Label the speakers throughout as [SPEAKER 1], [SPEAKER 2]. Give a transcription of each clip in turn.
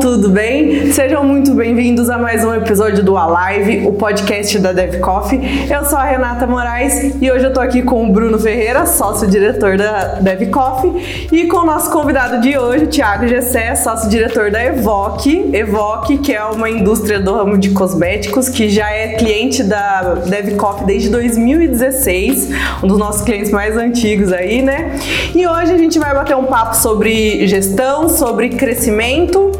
[SPEAKER 1] tudo bem? Sejam muito bem-vindos a mais um episódio do Alive, o podcast da Dev Coffee. Eu sou a Renata Moraes e hoje eu tô aqui com o Bruno Ferreira, sócio-diretor da Dev Coffee, e com o nosso convidado de hoje, o Thiago Gessé, sócio-diretor da Evoque. Evoque, que é uma indústria do ramo de cosméticos, que já é cliente da Dev Coffee desde 2016, um dos nossos clientes mais antigos aí, né? E hoje a gente vai bater um papo sobre gestão, sobre crescimento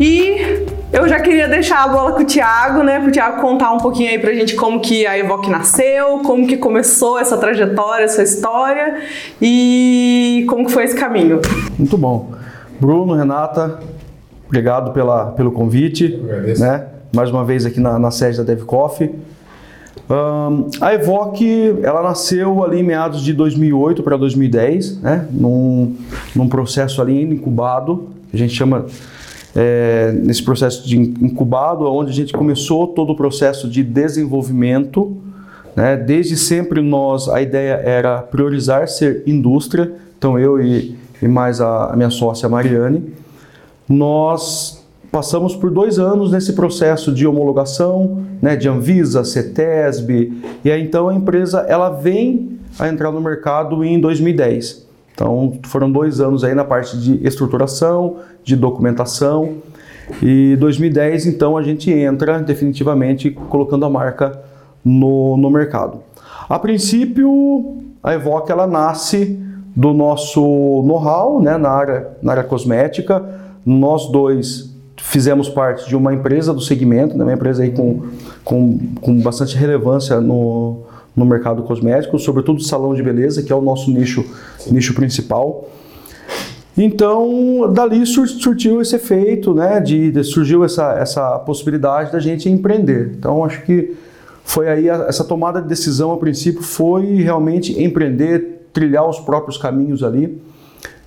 [SPEAKER 1] e eu já queria deixar a bola com o Thiago, né? Para o Thiago contar um pouquinho aí pra gente como que a Evoque nasceu, como que começou essa trajetória, essa história e como que foi esse caminho.
[SPEAKER 2] Muito bom. Bruno, Renata, obrigado pela, pelo convite. Né? Mais uma vez aqui na, na sede da Dev Coffee. Um, a Evoque, ela nasceu ali em meados de 2008 para 2010, né? Num, num processo ali incubado, a gente chama é, nesse processo de incubado, onde a gente começou todo o processo de desenvolvimento. Né? Desde sempre nós, a ideia era priorizar ser indústria, então eu e, e mais a, a minha sócia Mariane, nós passamos por dois anos nesse processo de homologação, né, de Anvisa, CETESB, e aí então a empresa ela vem a entrar no mercado em 2010. Então foram dois anos aí na parte de estruturação, de documentação, e 2010 então a gente entra definitivamente colocando a marca no, no mercado. A princípio a Evoque ela nasce do nosso know-how né, na, área, na área cosmética. Nós dois fizemos parte de uma empresa do segmento, né, uma empresa aí com, com, com bastante relevância no, no mercado cosmético, sobretudo salão de beleza, que é o nosso nicho, nicho principal. Então, dali surgiu esse efeito, né, de, de, surgiu essa, essa possibilidade da gente empreender. Então, acho que foi aí a, essa tomada de decisão, a princípio, foi realmente empreender, trilhar os próprios caminhos ali.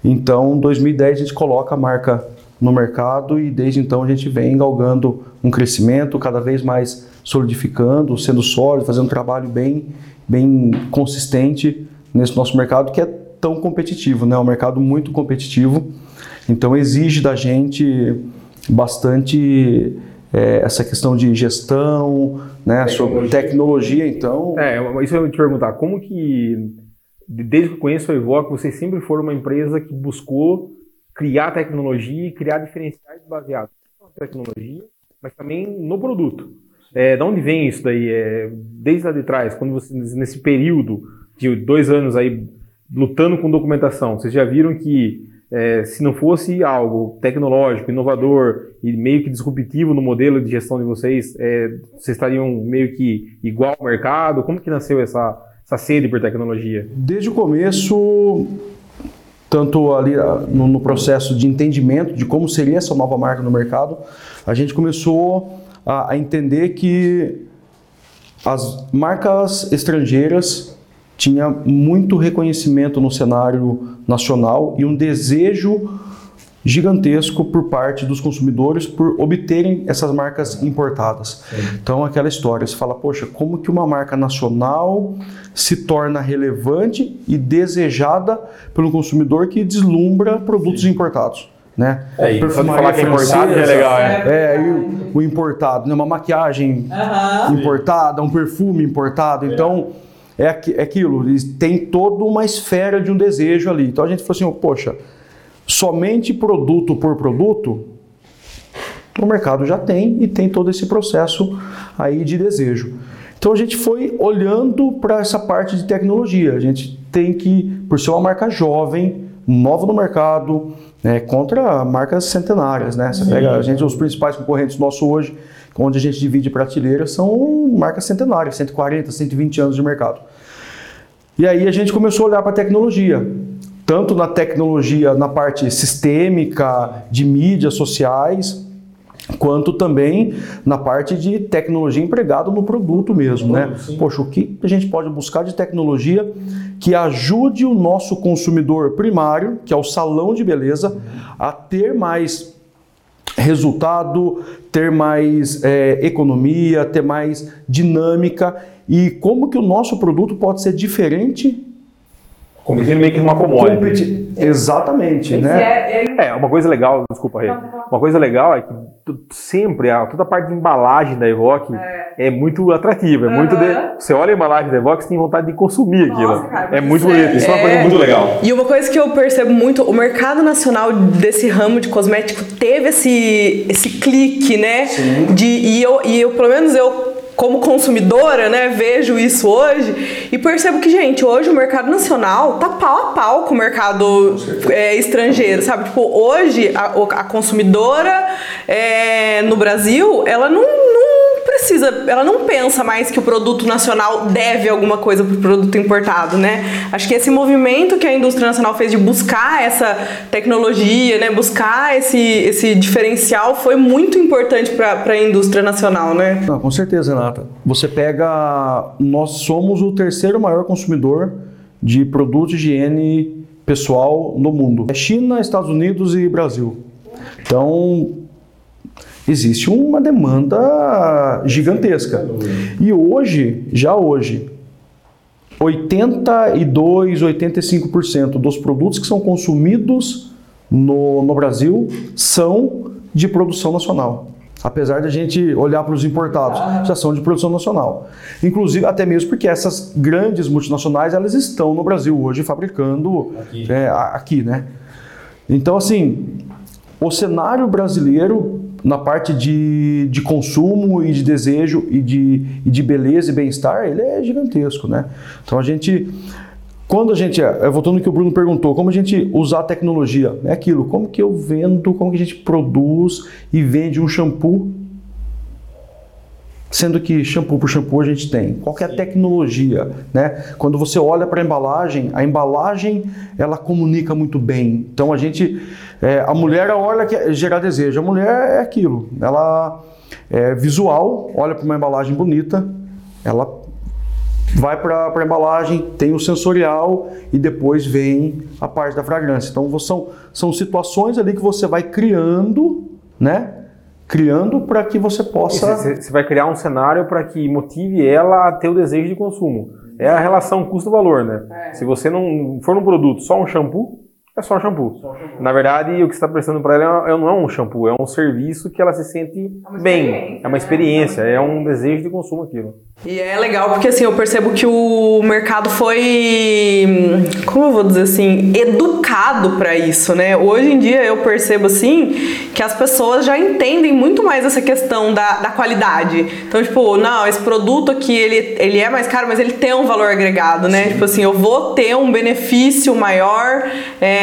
[SPEAKER 2] Então, em 2010, a gente coloca a marca no mercado e desde então a gente vem galgando um crescimento cada vez mais solidificando, sendo sólido, fazendo um trabalho bem, bem consistente nesse nosso mercado que é tão competitivo, né? É um mercado muito competitivo, então exige da gente bastante é, essa questão de gestão, né? Tecnologia. tecnologia, então.
[SPEAKER 3] É, isso eu ia te perguntar, como que desde que eu conheço a Evoque, vocês sempre foram uma empresa que buscou criar tecnologia e criar diferenciais baseados na tecnologia, mas também no produto. É, de onde vem isso daí? É, desde lá de trás, quando você, nesse período de dois anos aí lutando com documentação, vocês já viram que é, se não fosse algo tecnológico, inovador e meio que disruptivo no modelo de gestão de vocês, é, vocês estariam meio que igual ao mercado? Como que nasceu essa, essa sede por tecnologia?
[SPEAKER 2] Desde o começo, tanto ali ah, no, no, processo de entendimento de como seria essa nova marca no mercado, a gente começou a, a entender que as marcas estrangeiras tinham muito reconhecimento no cenário nacional e um desejo gigantesco por parte dos consumidores por obterem essas marcas importadas. Sim. Então aquela história, você fala, poxa, como que uma marca nacional se torna relevante e desejada pelo consumidor que deslumbra produtos Sim. importados? Né?
[SPEAKER 3] É, e falar que é importado é legal, é.
[SPEAKER 2] É, o, o importado, né? uma maquiagem importada, um perfume importado, então é, é aquilo, tem toda uma esfera de um desejo ali. Então a gente falou assim, poxa, somente produto por produto, o mercado já tem e tem todo esse processo aí de desejo. Então a gente foi olhando para essa parte de tecnologia. A gente tem que, por ser uma marca jovem, nova no mercado, né, contra marcas centenárias, né? Você pega a gente, os principais concorrentes nossos hoje, onde a gente divide prateleira, são marcas centenárias, 140, 120 anos de mercado. E aí a gente começou a olhar para a tecnologia tanto na tecnologia, na parte sistêmica, de mídias sociais, quanto também na parte de tecnologia empregada no produto mesmo, né? Poxa, o que a gente pode buscar de tecnologia que ajude o nosso consumidor primário, que é o salão de beleza, a ter mais resultado, ter mais é, economia, ter mais dinâmica e como que o nosso produto pode ser diferente
[SPEAKER 3] Competindo meio que numa commodity.
[SPEAKER 2] Competi Exatamente,
[SPEAKER 1] Esse
[SPEAKER 2] né?
[SPEAKER 1] É,
[SPEAKER 3] É, uma coisa legal, desculpa, Rê. Uma coisa legal é que tu- sempre, a, toda a parte de embalagem da Evoque é, muito atrativa. É muito de- você olha a embalagem da Evoque, você tem vontade de consumir
[SPEAKER 1] Nossa,
[SPEAKER 3] aquilo.
[SPEAKER 1] cara,
[SPEAKER 3] é muito
[SPEAKER 1] é-
[SPEAKER 3] bonito. Isso é uma
[SPEAKER 1] é-
[SPEAKER 3] coisa muito legal.
[SPEAKER 1] E uma coisa que eu percebo muito, o mercado nacional desse ramo de cosmético teve esse, esse clique, né? De, e, eu, e eu, pelo menos eu, como consumidora, né, vejo isso hoje e percebo que, gente, hoje o mercado nacional tá pau a pau com o mercado é, estrangeiro, sabe? Tipo, hoje a, a consumidora é, no Brasil, ela não, não precisa, ela não pensa mais que o produto nacional deve alguma coisa pro produto importado, né? Acho que esse movimento que a indústria nacional fez de buscar essa tecnologia, né, buscar esse, esse diferencial foi muito importante para a indústria nacional, né?
[SPEAKER 2] Não, com certeza, Renata. Você pega. Nós somos o terceiro maior consumidor de produtos de higiene pessoal no mundo. É China, Estados Unidos e Brasil. Então, existe uma demanda gigantesca. E hoje, já hoje, 82, 85% dos produtos que são consumidos no, no Brasil são de produção nacional. Apesar de a gente olhar para os importados, já são de produção nacional. Inclusive, até mesmo porque essas grandes multinacionais, elas estão no Brasil hoje fabricando
[SPEAKER 3] Aqui.
[SPEAKER 2] é, aqui, né? Então, assim, o cenário brasileiro na parte de, de consumo e de desejo e de, e de beleza e bem-estar, ele é gigantesco, né? Então a gente, quando a gente, é, voltando ao que o Bruno perguntou, como a gente usar a tecnologia, é aquilo, como que eu vendo, como que a gente produz e vende um shampoo, sendo que shampoo por shampoo a gente tem. Qual que é a tecnologia, né? Quando você olha para a embalagem, a embalagem ela comunica muito bem. Então a gente, é, a mulher olha que gerar desejo. A mulher é aquilo. Ela é visual, olha para uma embalagem bonita, ela vai para a embalagem, tem o sensorial e depois vem a parte da fragrância. Então são, são situações ali que você vai criando, né? Criando para que você possa.
[SPEAKER 3] Você você vai criar um cenário para que motive ela a ter o desejo de consumo. É a relação custo-valor, né? Se você não for um produto só um shampoo, é só um shampoo. Na verdade, o que você está prestando para ela é- não é um shampoo, é um serviço que ela se sente
[SPEAKER 1] uma
[SPEAKER 3] bem. É uma
[SPEAKER 1] né?
[SPEAKER 3] experiência, é um desejo de consumo aquilo.
[SPEAKER 1] E é legal porque assim, eu percebo que o mercado foi, como eu vou dizer assim, educado para isso, né? Hoje em dia eu percebo assim que as pessoas já entendem muito mais essa questão da, da qualidade. Então, tipo, não, esse produto aqui ele, ele é mais caro, mas ele tem um valor agregado, né? Tipo assim, eu vou ter um benefício maior é,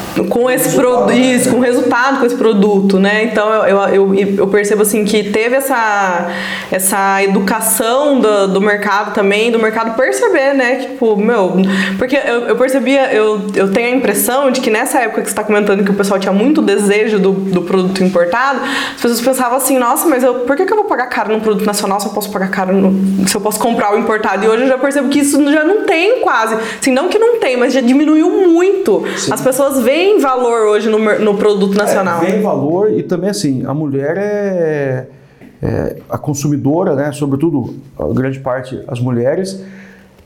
[SPEAKER 1] com- esse produto, isso, com resultado com esse produto, né? Então eu, eu, eu, eu percebo assim que teve essa, essa educação do, do mercado também, do mercado perceber, né? Tipo, meu, porque eu, eu percebia, eu, eu tenho a impressão de que nessa época que você está comentando que o pessoal tinha muito desejo do, do produto importado, as pessoas pensavam assim, nossa, mas eu, por que, que eu vou pagar caro num produto nacional se eu posso pagar caro no, se eu posso comprar o importado? E hoje eu já percebo que isso já não tem quase. Assim, não que não tem, mas já diminuiu muito. As pessoas veem valor hoje no, no produto nacional.
[SPEAKER 2] É, vem valor e também assim, a mulher é, é a consumidora, né, sobretudo a grande parte as mulheres,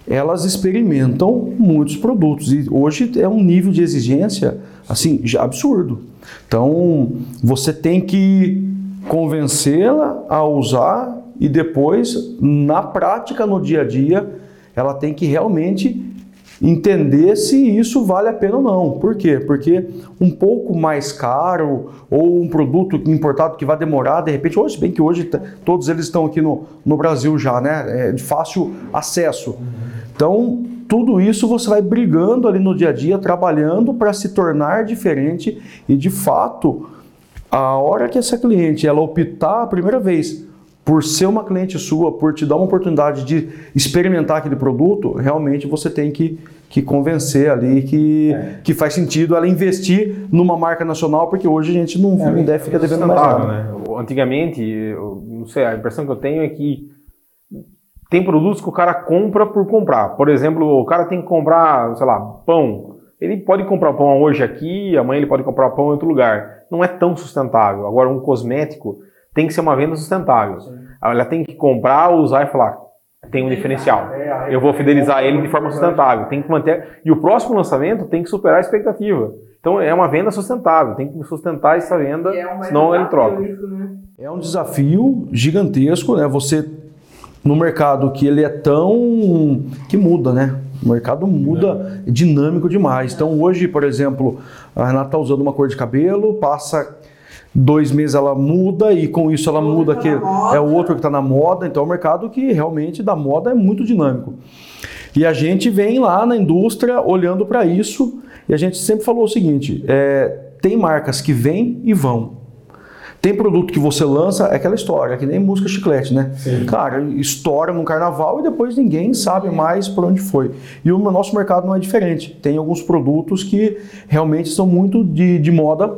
[SPEAKER 2] elas experimentam muitos produtos e hoje é um nível de exigência assim já absurdo. Então você tem que convencê-la a usar e depois na prática no dia a dia ela tem que realmente entender se isso vale a pena ou não. Por quê? Porque um pouco mais caro ou um produto importado que vai demorar, de repente, hoje, bem que hoje todos eles estão aqui no, no Brasil já, né? É de fácil acesso. Então, tudo isso você vai brigando ali no dia a dia, trabalhando para se tornar diferente e, de fato, a hora que essa cliente ela optar a primeira vez por ser uma cliente sua, por te dar uma oportunidade de experimentar aquele produto, realmente você tem que, que convencer ali que, que faz sentido ela investir numa marca nacional, porque hoje a gente não, não deve ficar devendo mais nada.
[SPEAKER 3] né? Antigamente, eu não sei, a impressão que eu tenho é que tem produtos que o cara compra por comprar. Por exemplo, o cara tem que comprar, sei lá, pão. Ele pode comprar pão hoje aqui, amanhã ele pode comprar pão em outro lugar. Não é tão sustentável. Agora, um cosmético tem que ser uma venda sustentável. Ela tem que comprar, usar e falar, tem um diferencial. Eu vou fidelizar ele de forma sustentável. Tem que manter e o próximo lançamento tem que superar a expectativa. Então é uma venda sustentável. Tem que sustentar essa venda, é senão ele troca. Isso, né?
[SPEAKER 2] É um desafio gigantesco, né? Você no mercado que ele é tão que muda, né? O mercado muda, é dinâmico demais. Então hoje, por exemplo, a Renata está usando uma cor de cabelo, passa dois meses ela muda e com isso ela muda que é o outro que está na moda. Então é um mercado que realmente da moda é muito dinâmico. E a gente vem lá na indústria olhando para isso e a gente sempre falou o seguinte: é, tem marcas que vêm e vão. Tem produto que você lança, é aquela história, é que nem música chiclete, né? Sim. Cara, estoura no carnaval e depois ninguém sabe mais por onde foi. E o nosso mercado não é diferente. Tem alguns produtos que realmente são muito de, de moda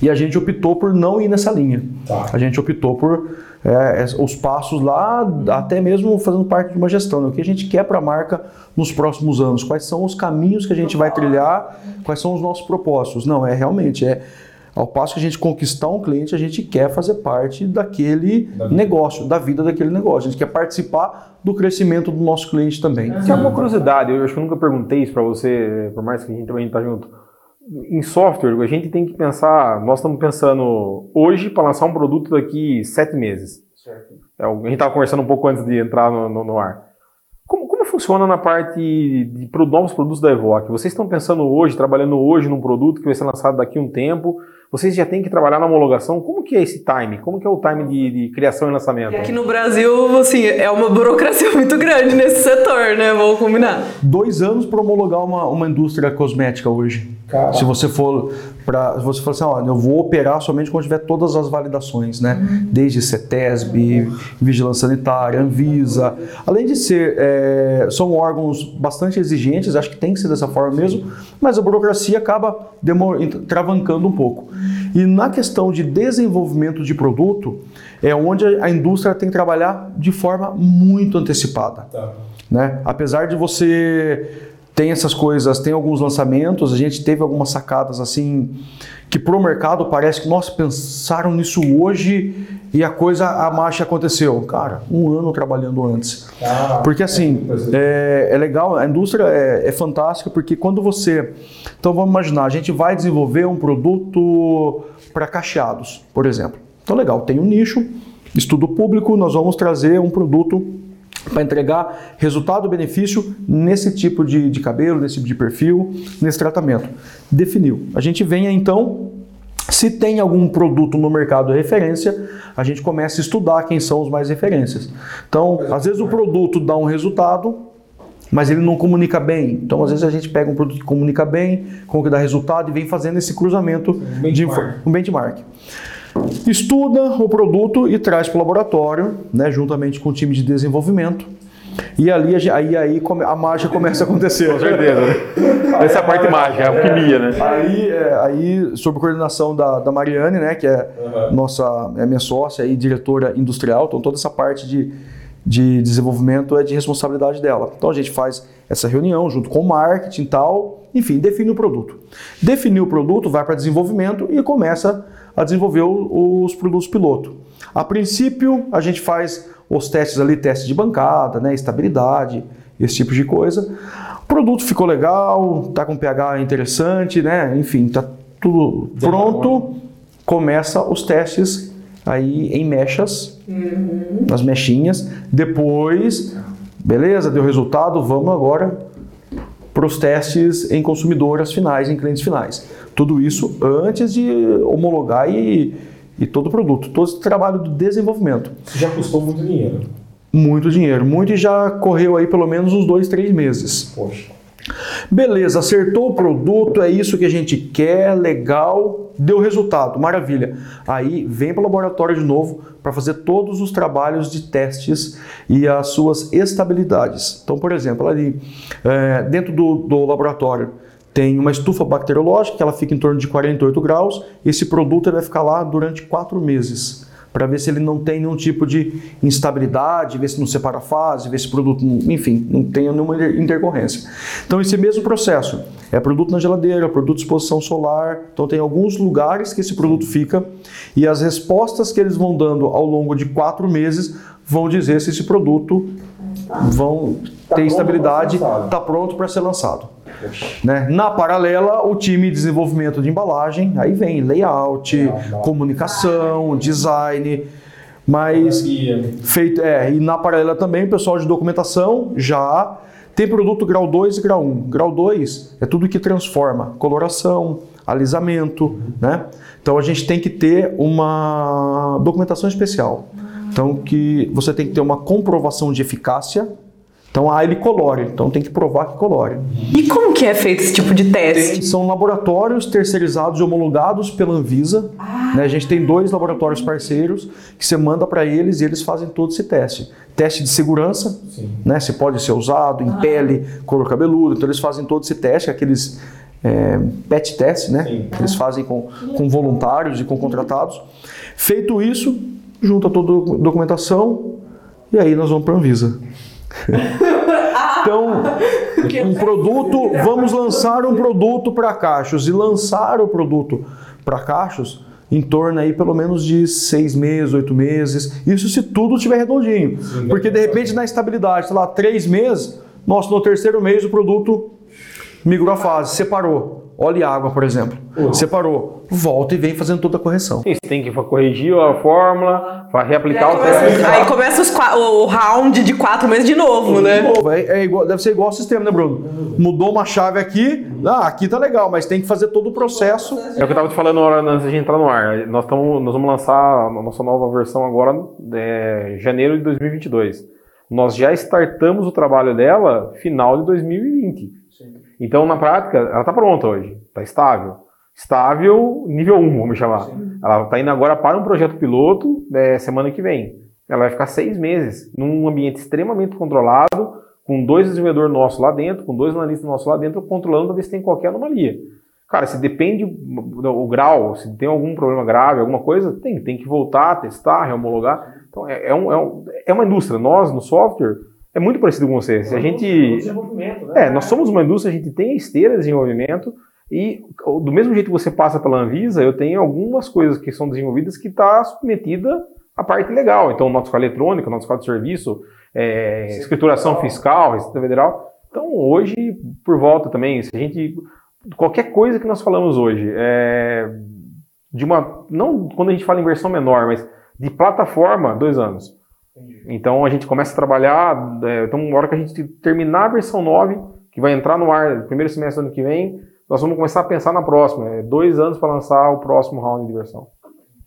[SPEAKER 2] e a gente optou por não ir nessa linha. Tá. A gente optou por é, os passos lá, até mesmo fazendo parte de uma gestão. Né? O que a gente quer para a marca nos próximos anos? Quais são os caminhos que a gente vai trilhar? Quais são os nossos propósitos? Não, é realmente é ao passo que a gente conquistar um cliente, a gente quer fazer parte daquele da negócio, da vida daquele negócio. A gente quer participar do crescimento do nosso cliente também.
[SPEAKER 3] Tem uma curiosidade, eu acho que eu nunca perguntei isso para você, por mais que a gente também está junto em software, a gente tem que pensar, nós estamos pensando hoje para lançar um produto daqui sete meses. Certo. É, a gente estava conversando um pouco antes de entrar no, no, no ar. Como, como, funciona na parte de, novos produtos da Evoque? Vocês estão pensando hoje, trabalhando hoje num produto que vai ser lançado daqui a um tempo? Vocês já têm que trabalhar na homologação? Como que é esse time? Como que é o time de, de criação e lançamento? E
[SPEAKER 1] aqui no Brasil, assim, é uma burocracia muito grande nesse setor, né? Vamos combinar.
[SPEAKER 2] Dois anos para homologar uma, uma indústria cosmética hoje. Caraca. Se você for para você for assim, olha, eu vou operar somente quando tiver todas as validações, né? Uhum. Desde CETESB, Vigilância Sanitária, Anvisa. Além de ser, é, são órgãos bastante exigentes, acho que tem que ser dessa forma mesmo, mas a burocracia acaba travancando um pouco. E na questão de desenvolvimento de produto, é onde a indústria tem que trabalhar de forma muito antecipada. Tá. Né? Apesar de você tem essas coisas, tem alguns lançamentos, a gente teve algumas sacadas assim que pro mercado parece que nós pensaram nisso hoje e a coisa, a marcha aconteceu. Cara, um ano trabalhando antes. Ah, porque assim, é, é, legal, a indústria é, é fantástica porque quando você. Então vamos imaginar, a gente vai desenvolver um produto para cacheados, por exemplo. Então legal, tem um nicho, estudo público, nós vamos trazer um produto para entregar resultado-benefício nesse tipo de, de cabelo, nesse tipo de perfil, nesse tratamento. Definiu. A gente vem então se tem algum produto no mercado de referência, a gente começa a estudar quem são os mais referências. Então, às vezes o produto dá um resultado, mas ele não comunica bem. Então, às vezes a gente pega um produto que comunica bem, com que dá resultado e vem fazendo esse cruzamento um de um benchmark estuda o produto e traz para o laboratório, né, juntamente com o time de desenvolvimento. E ali aí, aí a mágica começa a acontecer.
[SPEAKER 3] Com certeza. Né? Essa é a parte mágica, é a alquimia, né?
[SPEAKER 2] Aí, é, aí sob coordenação da, da Mariane, né, que é uhum. nossa é minha sócia e diretora industrial, então toda essa parte de, de desenvolvimento é de responsabilidade dela. Então a gente faz essa reunião junto com o marketing e tal, enfim, define o produto. Definiu o produto, vai para desenvolvimento e começa a desenvolver os produtos piloto. A princípio, a gente faz os testes ali, testes de bancada, né, estabilidade, esse tipo de coisa. O produto ficou legal, tá com pH interessante, né? Enfim, tá tudo pronto. Começa os testes aí em mechas, uhum. nas mechinhas. Depois, beleza, deu resultado, vamos agora para os testes em consumidoras finais, em clientes finais. Tudo isso antes de homologar e, e todo o produto, todo esse trabalho do desenvolvimento.
[SPEAKER 3] Isso já custou muito dinheiro.
[SPEAKER 2] Muito dinheiro, muito e já correu aí pelo menos uns dois, três meses.
[SPEAKER 3] Poxa.
[SPEAKER 2] Beleza, acertou o produto, é isso que a gente quer, legal, deu resultado, maravilha. Aí vem para o laboratório de novo para fazer todos os trabalhos de testes e as suas estabilidades. Então, por exemplo, ali é, dentro do, do laboratório tem uma estufa bacteriológica que ela fica em torno de 48 graus. Esse produto vai ficar lá durante quatro meses para ver se ele não tem nenhum tipo de instabilidade, ver se não separa fase, ver se o produto, enfim, não tem nenhuma intercorrência. Então, esse mesmo processo é produto na geladeira, produto de exposição solar. Então, tem alguns lugares que esse produto fica e as respostas que eles vão dando ao longo de quatro meses vão dizer se esse produto vão ter estabilidade, está pronto para ser lançado. Né? Na paralela, o time de desenvolvimento de embalagem, aí vem layout, comunicação, design, mas feito é, e na paralela também o pessoal de documentação já tem produto grau 2 e grau 1. Grau 2 é tudo que transforma, coloração, alisamento, né? Então a gente tem que ter uma documentação especial. Então que você tem que ter uma comprovação de eficácia então, ah, ele colore, então tem que provar que colore.
[SPEAKER 1] E como que é feito esse tipo de teste?
[SPEAKER 2] Tem, são laboratórios terceirizados e homologados pela Anvisa. Ah. Né? A gente tem dois laboratórios parceiros que você manda para eles e eles fazem todo esse teste. Teste de segurança, né? se pode ser usado em ah. pele, couro cabeludo. Então, eles fazem todo esse teste, aqueles é, PET test, né? Sim. Que eles fazem com, com voluntários e com contratados. Feito isso, junta toda a documentação e aí nós vamos para a Anvisa. então, um produto, vamos lançar um produto para cachos e lançar o produto para cachos em torno aí pelo menos de seis meses, oito meses. Isso se tudo estiver redondinho. Porque de repente na estabilidade, sei lá, três meses, nossa, no terceiro mês o produto migrou a fase, separou óleo e água, por exemplo. Uhum. Separou, volta e vem fazendo toda a correção.
[SPEAKER 3] Sim, você tem que corrigir a fórmula, reaplicar o
[SPEAKER 1] teste. Aí começa os, o round de quatro meses de novo, né? De novo.
[SPEAKER 2] É, é igual, deve ser igual ao sistema, né, Bruno? Mudou uma chave aqui, ah, aqui tá legal, mas tem que fazer todo o processo.
[SPEAKER 3] É o que eu estava te falando antes de entrar no ar. Nós, tamo, nós vamos lançar a nossa nova versão agora em é, janeiro de 2022. Nós já startamos o trabalho dela final de 2020. Então, na prática, ela está pronta hoje, está estável. Estável nível 1, vamos chamar. Sim. Ela está indo agora para um projeto piloto é, semana que vem. Ela vai ficar seis meses num ambiente extremamente controlado, com dois desenvolvedores nossos lá dentro, com dois analistas nossos lá dentro, controlando para ver se tem qualquer anomalia. Cara, se depende o grau, se tem algum problema grave, alguma coisa, tem, tem que voltar, testar, rehomologar. Então, é, é, um, é, um, é uma indústria. Nós, no software, é muito parecido com você. Se a gente, né? É, nós somos uma indústria, a gente tem esteira de desenvolvimento e do mesmo jeito que você passa pela Anvisa, eu tenho algumas coisas que são desenvolvidas que está submetida à parte legal. Então, nota fiscal eletrônica, nota fiscal de serviço, é, escrituração fiscal, Receita Federal. Então, hoje, por volta também, se a gente qualquer coisa que nós falamos hoje, é, de uma não quando a gente fala em versão menor, mas de plataforma, dois anos. Então a gente começa a trabalhar, é, então na hora que a gente terminar a versão 9, que vai entrar no ar no primeiro semestre do ano que vem, nós vamos começar a pensar na próxima. É dois anos para lançar o próximo round de versão.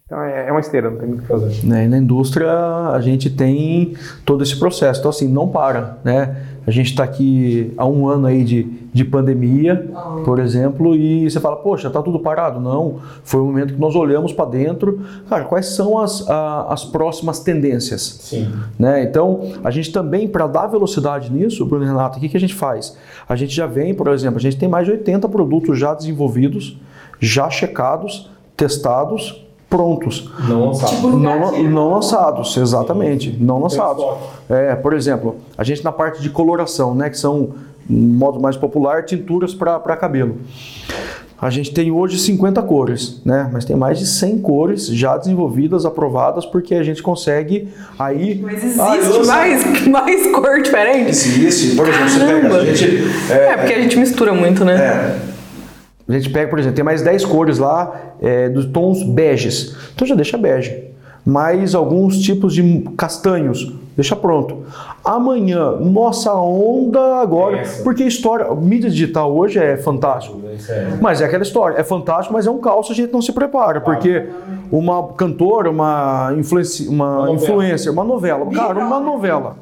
[SPEAKER 3] Então é, é uma esteira, não tem muito o que fazer.
[SPEAKER 2] Né, na indústria a gente tem todo esse processo, então assim, não para, né? A gente está aqui há um ano aí de, de pandemia, por exemplo, e você fala, poxa, está tudo parado. Não, foi o momento que nós olhamos para dentro, cara, quais são as, a, as próximas tendências? Sim. Né? Então, a gente também, para dar velocidade nisso, Bruno e Renato, o que, que a gente faz? A gente já vem, por exemplo, a gente tem mais de 80 produtos já desenvolvidos, já checados, testados, prontos.
[SPEAKER 3] Não lançados. Tipo
[SPEAKER 2] não, não lançados, exatamente. Não lançados. É, por exemplo, a gente na parte de coloração, né, que são, um modo mais popular, tinturas para cabelo. A gente tem hoje 50 cores, né? Mas tem mais de 100 cores já desenvolvidas, aprovadas, porque a gente consegue aí.
[SPEAKER 1] Mas existe ah, mais, mais cor diferente?
[SPEAKER 2] Existe. Por exemplo, Caramba. você pega. A gente,
[SPEAKER 1] é, é, porque a gente mistura muito, né?
[SPEAKER 2] É. A gente pega, por exemplo, tem mais 10 cores lá é, dos tons beges. Então já deixa bege. Mais alguns tipos de castanhos. Deixa pronto. Amanhã, nossa onda agora. Essa. Porque história. Mídia digital hoje é fantástico. É. Mas é aquela história. É fantástico, mas é um caos a gente não se prepara. Porque uma cantora, uma, influenci, uma, uma influencer, uma novela. Cara, uma novela.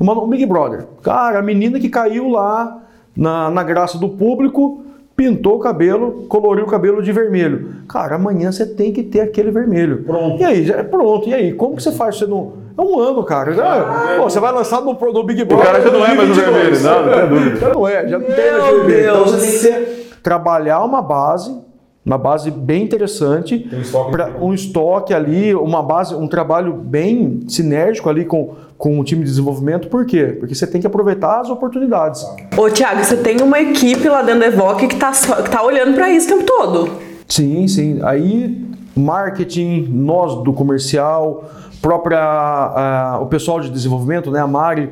[SPEAKER 2] Uma, um Big Brother. Cara, a menina que caiu lá na, na graça do público pintou o cabelo, coloriu o cabelo de vermelho. Cara, amanhã você tem que ter aquele vermelho. Pronto. E aí, já, pronto. E aí, como que você faz? Você não. É um ano, cara. Já, pô, você vai lançar no, no Big Brother.
[SPEAKER 3] O cara já não é mais o vermelho, não, não tem dúvida.
[SPEAKER 2] Já não é, já não tem mais vermelho. Então você tem que trabalhar uma base uma base bem interessante,
[SPEAKER 3] um estoque,
[SPEAKER 2] um estoque ali, uma base, um trabalho bem sinérgico ali com, com o time de desenvolvimento. Por quê? Porque você tem que aproveitar as oportunidades.
[SPEAKER 1] Ô, Tiago, você tem uma equipe lá dentro da Evoque que está que tá olhando para isso o tempo todo.
[SPEAKER 2] Sim, sim. Aí, marketing, nós do comercial, própria, uh, o pessoal de desenvolvimento, né, a Mari,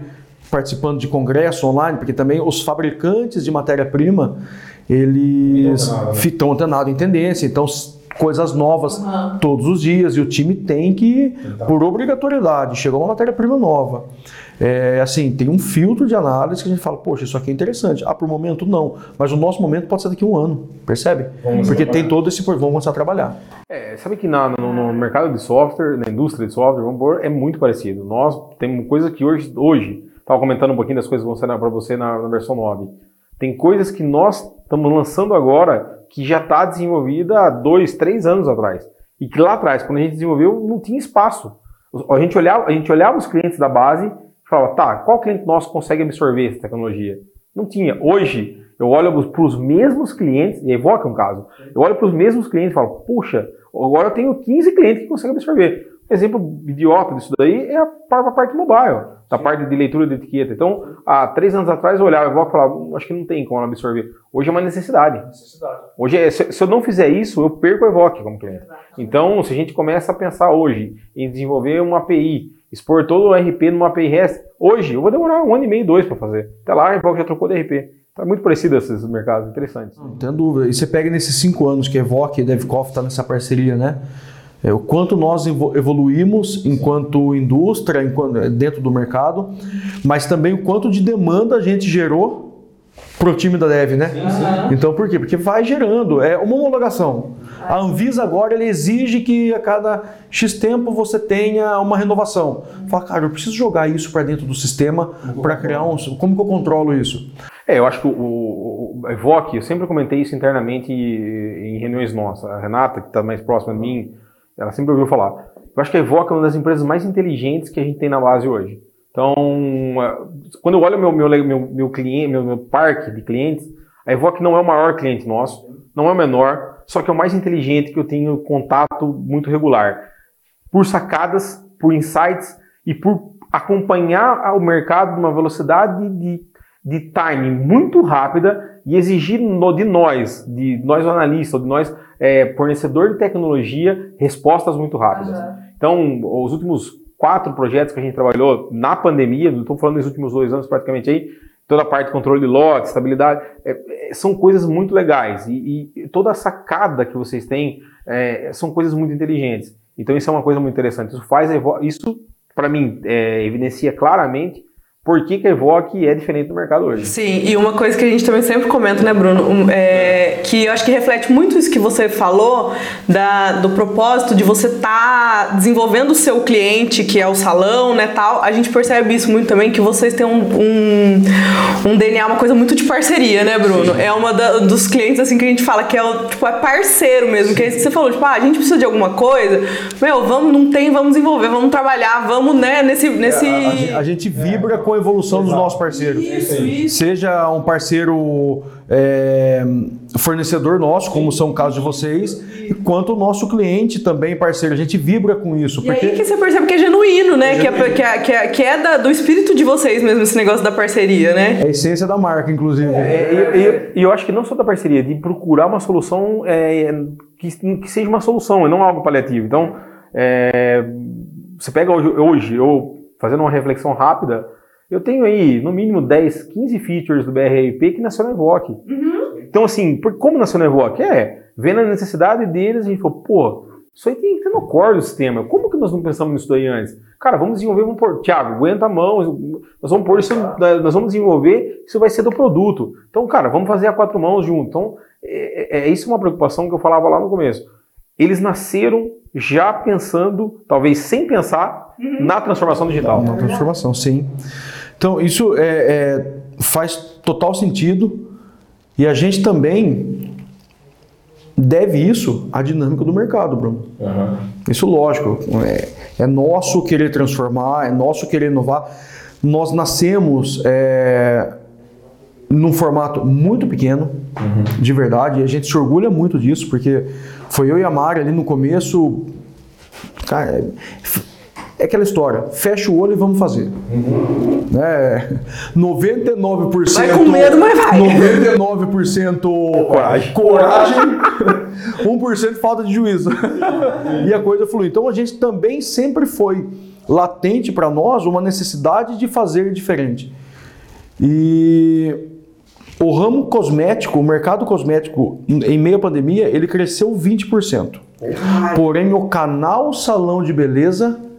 [SPEAKER 2] participando de congresso online, porque também os fabricantes de matéria-prima, eles estão antenados em tendência, então coisas novas uhum. todos os dias e o time tem que, por obrigatoriedade, chegou uma matéria-prima nova. É, assim, tem um filtro de análise que a gente fala, poxa, isso aqui é interessante. Ah, por momento não, mas o nosso momento pode ser daqui a um ano, percebe? Vamos Porque tem todo esse, vamos começar a trabalhar.
[SPEAKER 3] É, sabe que na, no, no, mercado de software, na indústria de software, vamos pôr, é muito parecido. Nós temos coisa que hoje, hoje, estava comentando um pouquinho das coisas que vão ser para você na, na versão 9. Tem coisas que nós estamos lançando agora que já está desenvolvida há dois, três anos atrás. E que lá atrás, quando a gente desenvolveu, não tinha espaço. A gente olhava, a gente olhava os clientes da base e falava, tá, qual cliente nosso consegue absorver essa tecnologia? Não tinha. Hoje, eu olho para os mesmos clientes, e evoca um caso, eu olho para os mesmos clientes e falo, puxa, agora eu tenho 15 clientes que conseguem absorver. Exemplo idiota disso daí é a parte mobile, da parte de leitura de etiqueta. Então, há três anos atrás eu olhava e falava, hum, acho que não tem como absorver. Hoje é uma necessidade. necessidade. Hoje, é, se, se, eu não fizer isso, eu perco o Evoque como cliente. Então, se a gente começa a pensar hoje em desenvolver uma API, expor todo o RP numa API REST, hoje eu vou demorar um ano e meio, dois para fazer. Até lá, a Evoque já trocou de RP. Está muito parecido esses mercados, interessantes.
[SPEAKER 2] Não tem dúvida. E você pega nesses cinco anos que a Evoque e a DevCoff está nessa parceria, né? É, o quanto nós evoluímos enquanto indústria, enquanto, é, dentro do mercado, mas também o quanto de demanda a gente gerou para o time da Dev, né? Sim, sim. Então por quê? Porque vai gerando, é uma homologação. A Anvisa agora ele exige que a cada X tempo você tenha uma renovação. Fala, cara, eu preciso jogar isso para dentro do sistema para criar um. Como que eu controlo isso?
[SPEAKER 3] É, eu acho que o, o, o Evoque, eu sempre comentei isso internamente em reuniões nossas. A Renata, que está mais próxima de mim, ela sempre ouviu falar. Eu acho que a Evoca é uma das empresas mais inteligentes que a gente tem na base hoje. Então, é, quando eu olho meu, meu, meu, meu cliente, meu, meu parque de clientes, a Evoque não é o maior cliente nosso, não é o menor, só que é o mais inteligente que eu tenho contato muito regular. Por sacadas, por insights e por acompanhar o mercado numa velocidade de, de timing muito rápida e exigir de nós, de nós analistas, de nós é, fornecedor de tecnologia, respostas muito rápidas. Uhum. Então, os últimos quatro projetos que a gente trabalhou na pandemia, não estou falando dos últimos dois anos praticamente aí, toda a parte de controle de lote, estabilidade, é, é, são coisas muito legais. E, e, toda a sacada que vocês têm é, são coisas muito inteligentes. Então isso é uma coisa muito interessante. Isso faz isso para mim é, evidencia claramente por que, que a Evoque é diferente do mercado hoje.
[SPEAKER 1] Sim, e uma coisa que a gente também sempre comenta, né, Bruno, é, que eu acho que reflete muito isso que você falou, da, do propósito de você estar tá desenvolvendo o seu cliente, que é o salão, né, tal. A gente percebe isso muito também, que vocês têm um, um, um DNA, uma coisa muito de parceria, né, Bruno? Sim. É uma da, dos clientes, assim, que a gente fala que é, o, tipo, é parceiro mesmo, que é isso que você falou, tipo, ah, a gente precisa de alguma coisa, meu, vamos, não tem, vamos desenvolver, vamos trabalhar, vamos, né, nesse... nesse...
[SPEAKER 2] É, a, a, gente vibra com com a evolução Exato. dos nossos parceiros. Isso, isso. Seja um parceiro é, fornecedor nosso, como são o caso de vocês, quanto o nosso cliente também parceiro. A gente vibra com isso.
[SPEAKER 1] E porque... aí que você percebe que é genuíno, né? É genuíno. Que, é, que, é, que, é, que é da, do espírito de vocês mesmo, esse negócio da parceria, né?
[SPEAKER 2] É a essência da marca, inclusive.
[SPEAKER 3] É, e, e, eu acho que não só da parceria, de procurar uma solução é, que, que seja uma solução e não algo paliativo. Então, é, você pega hoje, hoje, eu fazendo uma reflexão rápida, eu tenho aí, no mínimo, 10, 15 features do BRIP que nasceu na Evoque. Uhum. Então, assim, por, como nasceu na Evoque? É, vendo a necessidade deles, a gente falou, pô, isso aí tem que ter no core do sistema. Como que nós não pensamos nisso daí antes? Cara, vamos desenvolver, vamos pôr, Thiago, aguenta a mão, nós vamos pôr isso, nós vamos desenvolver, isso vai ser do produto. Então, cara, vamos fazer a quatro mãos junto. Então, é, é, é isso uma preocupação que eu falava lá no começo. Eles nasceram já pensando, talvez sem pensar, uhum. na transformação digital.
[SPEAKER 2] Na transformação, sim. Então, isso é, é, faz total sentido e a gente também deve isso à dinâmica do mercado, Bruno. Uhum. Isso, lógico, é, é, nosso querer transformar, é nosso querer inovar. Nós nascemos é, num formato muito pequeno, uhum. de verdade, e a gente se orgulha muito disso, porque foi eu e a Mari ali no começo. Cara, é aquela história, fecha o olho e vamos fazer. Uhum. Né? 99%.
[SPEAKER 1] Vai com medo, mas vai.
[SPEAKER 2] 99% coragem. coragem 1% falta de juízo. e a coisa flui. Então a gente também sempre foi latente para nós uma necessidade de fazer diferente. E o ramo cosmético, o mercado cosmético, em meio à pandemia, ele cresceu 20%. Porém, o canal salão de beleza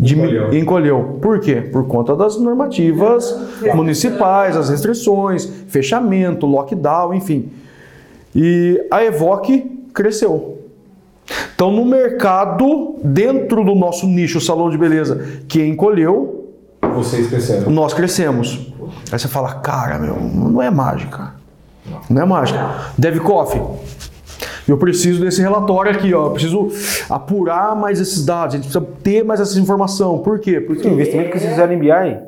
[SPEAKER 2] encolheu. encolheu. Por quê? Por conta das normativas municipais, as restrições, fechamento, lockdown, enfim. E a Evoque cresceu. Então, no mercado, dentro do nosso nicho salão de beleza, que encolheu,
[SPEAKER 3] vocês cresceram.
[SPEAKER 2] Nós crescemos. Aí você fala, cara, meu, não é mágica. Não é mágica. Deve Coffee. Eu preciso desse relatório aqui, ó. Eu preciso apurar mais esses dados, a gente precisa ter mais essa informação. Por quê?
[SPEAKER 3] Porque o investimento que vocês fizeram em BI,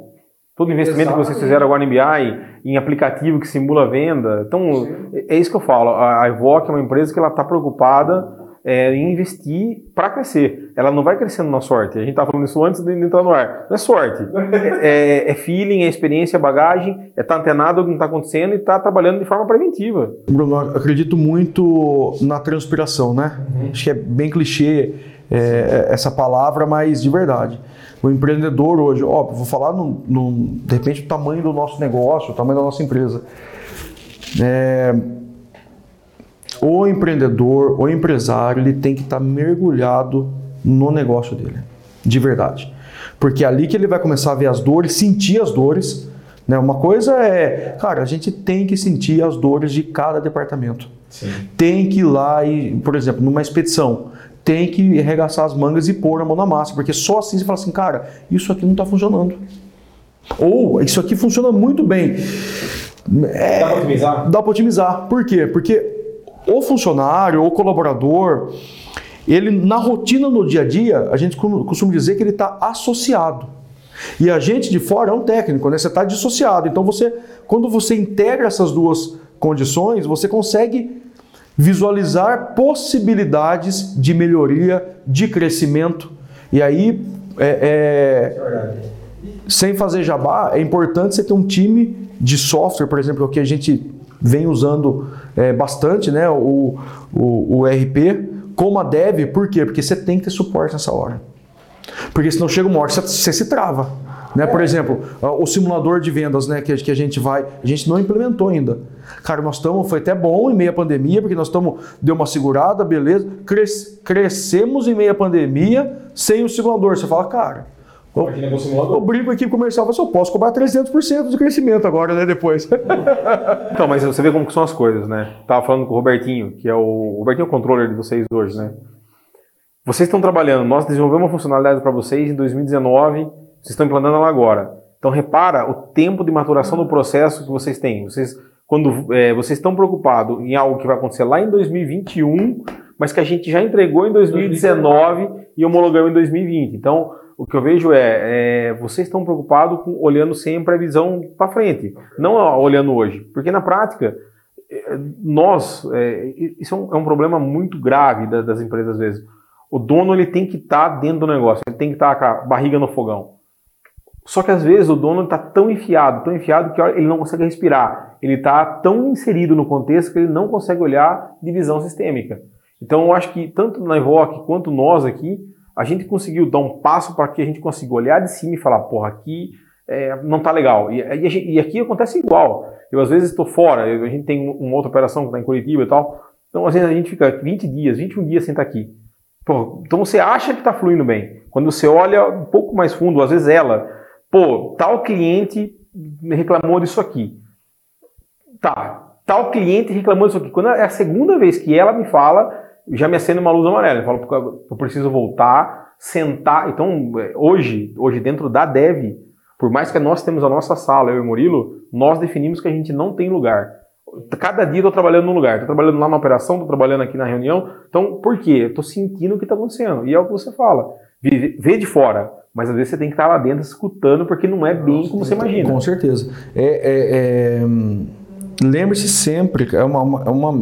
[SPEAKER 3] todo investimento que vocês fizeram agora em BI, em aplicativo que simula venda. Então, é isso que eu falo. A Evoque é uma empresa que ela está preocupada é, investir para crescer. Ela não vai crescendo na sorte. A gente estava falando isso antes de entrar no ar. Não é sorte. É, é feeling, é experiência, é bagagem, é estar tá antenado no que está acontecendo e estar tá trabalhando de forma preventiva.
[SPEAKER 2] Bruno, acredito muito na transpiração, né? Uhum. Acho que é bem clichê é, essa palavra, mas de verdade. O empreendedor hoje, óbvio, vou falar no, no, de repente o tamanho do nosso negócio, o tamanho da nossa empresa. É, o empreendedor, o empresário, ele tem que estar tá mergulhado no negócio dele, de verdade. Porque é ali que ele vai começar a ver as dores, sentir as dores. Né? Uma coisa é, cara, a gente tem que sentir as dores de cada departamento. Sim. Tem que ir lá e, por exemplo, numa expedição, tem que arregaçar as mangas e pôr a mão na massa, porque só assim você fala assim, cara, isso aqui não está funcionando. Ou isso aqui funciona muito bem.
[SPEAKER 3] É, dá para otimizar?
[SPEAKER 2] Dá para otimizar. Por quê? Porque o funcionário, o colaborador, ele na rotina, no dia a dia, a gente costuma dizer que ele está associado. E a gente de fora é um técnico, né? Você está dissociado. Então você, quando você integra essas duas condições, você consegue visualizar possibilidades de melhoria, de crescimento. E aí, é, é, sem fazer jabá, é importante você ter um time de software, por exemplo, que a gente vem usando é, bastante né, o, o, o RP como a dev, por quê? Porque você tem que ter suporte nessa hora. Porque senão chega uma hora que você, você se trava. Né? Por exemplo, o simulador de vendas né, que, que a gente vai, a gente não implementou ainda. Cara, nós estamos, foi até bom em meia pandemia, porque nós estamos, deu uma segurada, beleza, cres, crescemos em meia pandemia sem o simulador. Você fala, cara, Imagina com o simulador. Eu brinco aqui comercial, mas eu posso cobrar 300% de crescimento agora, né, depois.
[SPEAKER 3] então, mas você vê como que são as coisas, né? Tava falando com o Robertinho, que é o, o Robertinho é o controller de vocês hoje, né? Vocês estão trabalhando, nós desenvolvemos uma funcionalidade para vocês em 2019, vocês estão implantando ela agora. Então repara o tempo de maturação do processo que vocês têm. Vocês, quando é, vocês estão preocupados em algo que vai acontecer lá em 2021, mas que a gente já entregou em 2019 e homologamos em 2020. Então, o que eu vejo é, é vocês estão preocupados com olhando sempre a visão para frente, não olhando hoje. Porque na prática, é, nós, é, isso é um, é um, problema muito grave das, das, empresas às vezes. O dono ele tem que estar tá dentro do negócio, ele tem que estar tá com a barriga no fogão. Só que às vezes o dono está tão enfiado, tão enfiado que ele não consegue respirar. Ele está tão inserido no contexto que ele não consegue olhar de visão sistêmica. Então eu acho que tanto na Evoque quanto nós aqui, a gente conseguiu dar um passo para que a gente consiga olhar de cima e falar, porra, aqui é, não tá legal. E, e, e, aqui acontece igual. Eu às vezes estou fora, a gente tem uma outra operação que está em Curitiba e tal, então às vezes a gente fica 20 dias, 21 dias sem estar tá aqui. Pô, então você acha que está fluindo bem. Quando você olha um pouco mais fundo, às vezes ela, pô, tal cliente reclamou disso aqui. Tá, tal cliente reclamou disso aqui. Quando é a segunda vez que ela me fala, já me acende uma luz amarela. Eu falo, eu preciso voltar, sentar. Então, hoje, hoje dentro da Dev, por mais que nós temos a nossa sala, eu e o Murilo, nós definimos que a gente não tem lugar. Cada dia eu estou trabalhando num lugar. Estou trabalhando lá na operação, estou trabalhando aqui na reunião. Então, por quê? Estou sentindo o que está acontecendo. E é o que você fala. Vê de fora. Mas às vezes você tem que estar lá dentro escutando, porque não é bem como você imagina.
[SPEAKER 2] Com certeza. É, é, é... Lembre-se sempre, é uma, é uma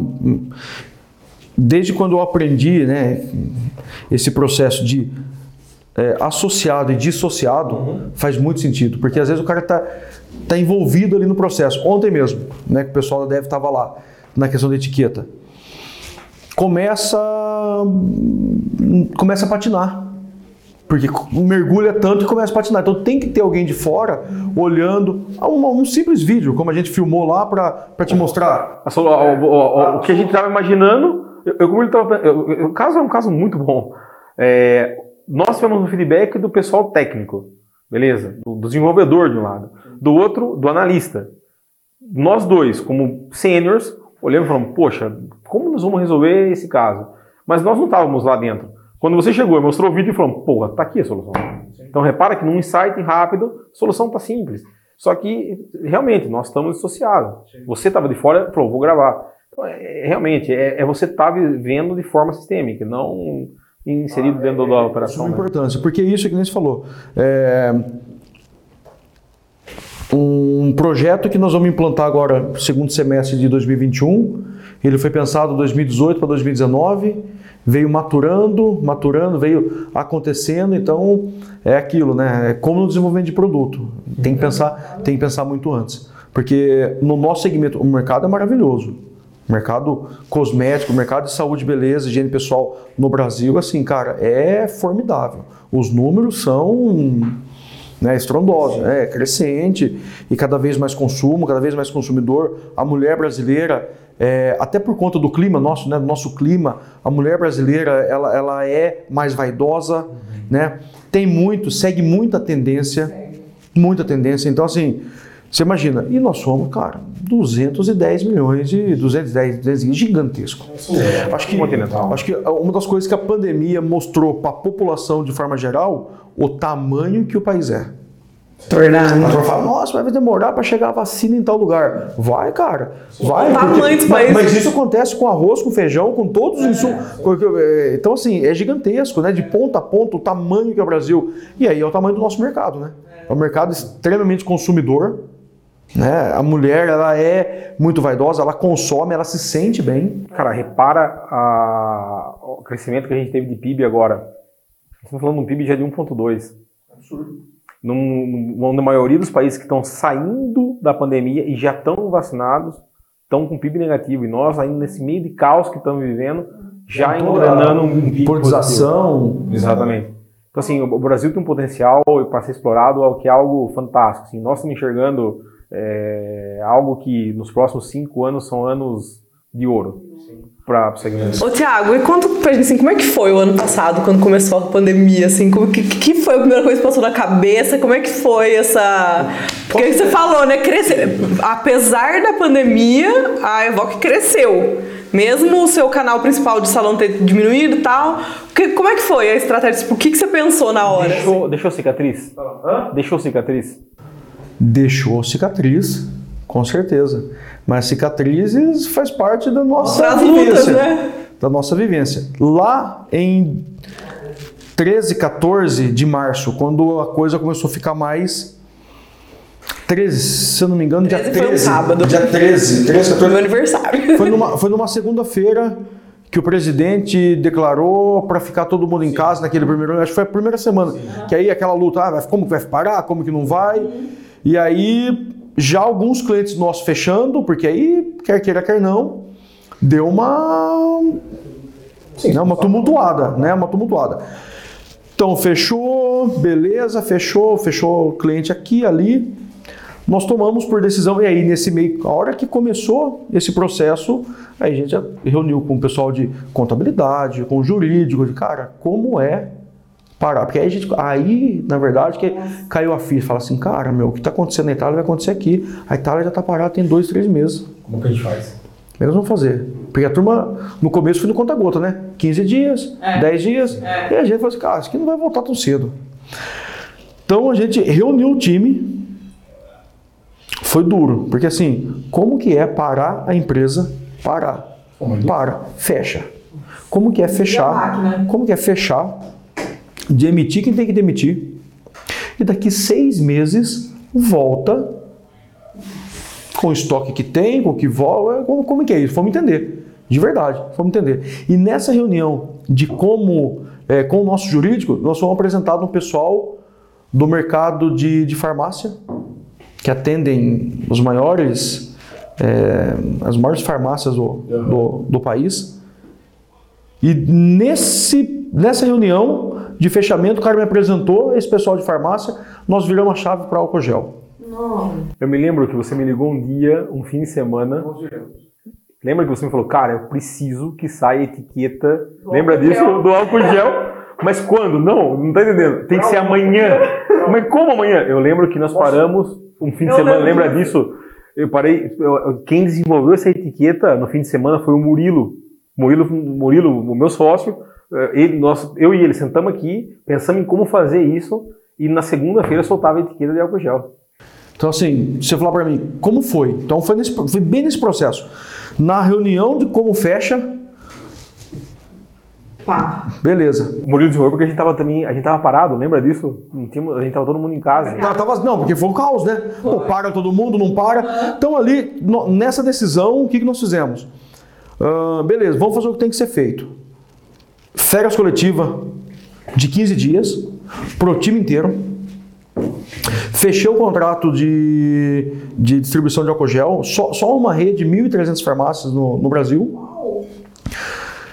[SPEAKER 2] desde quando eu aprendi né, esse processo de é, associado e dissociado, uhum. faz muito sentido, porque às vezes o cara está tá envolvido ali no processo. Ontem mesmo, né, que o pessoal da Dev estava lá, na questão da etiqueta, começa, começa a patinar. Porque mergulha tanto e começa a patinar. Então tem que ter alguém de fora olhando um, um simples vídeo, como a gente filmou lá para te mostrar.
[SPEAKER 3] O, o, o, o, que a gente estava imaginando, eu, eu, eu, o caso é um caso muito bom. É, nós tivemos um feedback do pessoal técnico, beleza? Do, do desenvolvedor de um lado, do outro, do analista. Nós dois, como seniors, olhamos e falamos, poxa, como nós vamos resolver esse caso? Mas nós não estávamos lá dentro. Quando você chegou e mostrou o vídeo e falou, pô, tá aqui a solução. Então repara que num insight rápido, a solução está simples. Só que, realmente, nós estamos dissociados. Você estava de fora, falou, vou gravar. Então, é, realmente, é, é você estar tá vivendo de forma sistêmica, não inserido ah, dentro é, da operação.
[SPEAKER 2] Isso é né? importância, porque isso é que nem você falou. É, um projeto que nós vamos implantar agora, segundo semestre de 2021, ele foi pensado 2018 para 2019, veio maturando, maturando, veio acontecendo, então é aquilo, né? É como no desenvolvimento de produto. Tem que pensar, tem que pensar muito antes. Porque no nosso segmento, o mercado é maravilhoso. Mercado cosmético, mercado de saúde, beleza, higiene pessoal no Brasil, assim, cara, é formidável. Os números são né, estrondosa, é crescente e cada vez mais consumo, cada vez mais consumidor. A mulher brasileira, é, até por conta do clima nosso, né, do nosso clima, a mulher brasileira ela, ela é mais vaidosa, uhum. né, tem muito, segue muita tendência, muita tendência. Então assim, você imagina, e nós somos, cara, 210 milhões de 210, 210 gigantesco. É, acho que acho que uma das coisas que a pandemia mostrou para a população de forma geral, o tamanho que o país é.
[SPEAKER 1] Tornando.
[SPEAKER 2] A pessoa fala, nossa, vai demorar para chegar a vacina em tal lugar. Vai, cara. Vai.
[SPEAKER 1] Tamanho do país.
[SPEAKER 2] Mas isso acontece com arroz, com feijão, com todos os insumos. É. Então, assim, é gigantesco, né? De ponta a ponta, o tamanho que é o Brasil. E aí é o tamanho do nosso mercado, né? É um mercado extremamente consumidor né? A mulher ela é muito vaidosa, ela consome, ela se sente bem.
[SPEAKER 3] Cara, repara a, o crescimento que a gente teve de PIB agora. Estamos falando de um PIB já de 1,2. Absurdo. Num, na maioria dos países que estão saindo da pandemia e já estão vacinados, estão com PIB negativo. E nós, ainda nesse meio de caos que estamos vivendo, já engrenando um PIB
[SPEAKER 2] Politização.
[SPEAKER 3] Exatamente. Então, assim, o Brasil tem um potencial para ser explorado que é algo fantástico. Assim, nós estamos enxergando é algo que nos próximos cinco anos são anos de ouro para o segmento.
[SPEAKER 1] Ô Tiago, e conta pra gente assim, como é que foi o ano passado, quando começou a pandemia, assim, como que, que foi a primeira coisa que passou na cabeça, como é que foi essa... Porque você falou, né, crescer, apesar da pandemia, a Evoque cresceu, mesmo o seu canal principal de salão ter diminuído e tal, que, como é que foi a estratégia, tipo, o que, que você pensou na hora?
[SPEAKER 3] Deixou, deixou cicatriz? Hã? Deixou cicatriz?
[SPEAKER 2] Deixou cicatriz, com certeza. Mas cicatrizes faz parte da nossa
[SPEAKER 1] As
[SPEAKER 2] vivência.
[SPEAKER 1] Lutas, né?
[SPEAKER 2] Da nossa vivência. Lá em 13, 14 de março, quando a coisa começou a ficar mais 13, se eu não me engano, dia 13. Foi um
[SPEAKER 1] sábado.
[SPEAKER 2] Dia 13, 13 14.
[SPEAKER 1] Foi meu aniversário.
[SPEAKER 2] Foi numa, foi numa segunda-feira que o presidente declarou para ficar todo mundo em Sim. casa naquele primeiro, acho que foi a primeira semana, Sim. que aí aquela luta, ah, como que vai parar, como que não vai? E aí, já alguns clientes nossos fechando, porque aí, quer queira, quer não, deu uma. Sim, né, uma tumultuada, né? Uma tumultuada. Então, fechou, beleza, fechou, fechou o cliente aqui, ali. Nós tomamos por decisão, e aí, nesse meio, a hora que começou esse processo, aí a gente reuniu com o pessoal de contabilidade, com o jurídico, de cara, como é parar. Porque aí, a gente, aí na verdade, que caiu a ficha. Fala assim, cara, meu, o que está acontecendo na Itália vai acontecer aqui. A Itália já está parada tem dois, três meses.
[SPEAKER 3] Como que a gente faz?
[SPEAKER 2] Como é que nós vamos fazer? Porque a turma, no começo, foi no conta-gota, né? 15 dias, é. 10 dias. É. E a gente falou assim, cara, isso aqui não vai voltar tão cedo. Então a gente reuniu o time. Foi duro, porque assim, como que é parar a empresa? Parar. Para, fecha. Como que é fechar? Como que é fechar de emitir quem tem que demitir. E daqui seis meses volta com o estoque que tem, com o que volta. Como, como é que é isso? Vamos entender. De verdade, vamos entender. E nessa reunião de como, é, com o nosso jurídico, nós fomos apresentados um pessoal do mercado de, de farmácia, que atendem os maiores, é, as maiores farmácias do, do, do país. E nesse, nessa reunião, de fechamento, o cara me apresentou, esse pessoal de farmácia, nós viramos a chave para álcool gel.
[SPEAKER 3] Eu me lembro que você me ligou um dia, um fim de semana. Lembra que você me falou, cara, eu preciso que saia a etiqueta. Lembra disso? Do álcool gel. Mas quando? Não, não tá entendendo. Tem que ser amanhã. Mas como amanhã? Eu lembro que nós paramos um fim de semana, lembra disso? Eu parei. eu- quem desenvolveu essa etiqueta no fim de semana foi o Murilo. Murilo, Murilo o meu sócio. Eh, Ele, nós, eu e ele sentamos aqui, pensamos em como fazer isso. E na segunda-feira soltava a etiqueta de álcool gel.
[SPEAKER 2] Então, assim, você falar para mim, como foi? Então, foi, nesse, foi bem nesse processo. Na reunião de como fecha,
[SPEAKER 1] Pá.
[SPEAKER 2] beleza.
[SPEAKER 3] O Murilo desenvolveu porque a gente tava também, a gente tava parado, lembra disso? Não tinha- a gente tava todo mundo em casa.
[SPEAKER 2] Não, tava- não, porque foi um caos, né? Pô, para todo mundo, não para. Então, ali, no- nessa decisão, o que, que nós fizemos? Ah, beleza, vamos fazer o que tem que ser feito. Férias coletiva de 15 dias, pro time inteiro. Fechei o contrato de, de distribuição de álcool gel, só, só uma rede de 1.300 farmácias no, no Brasil.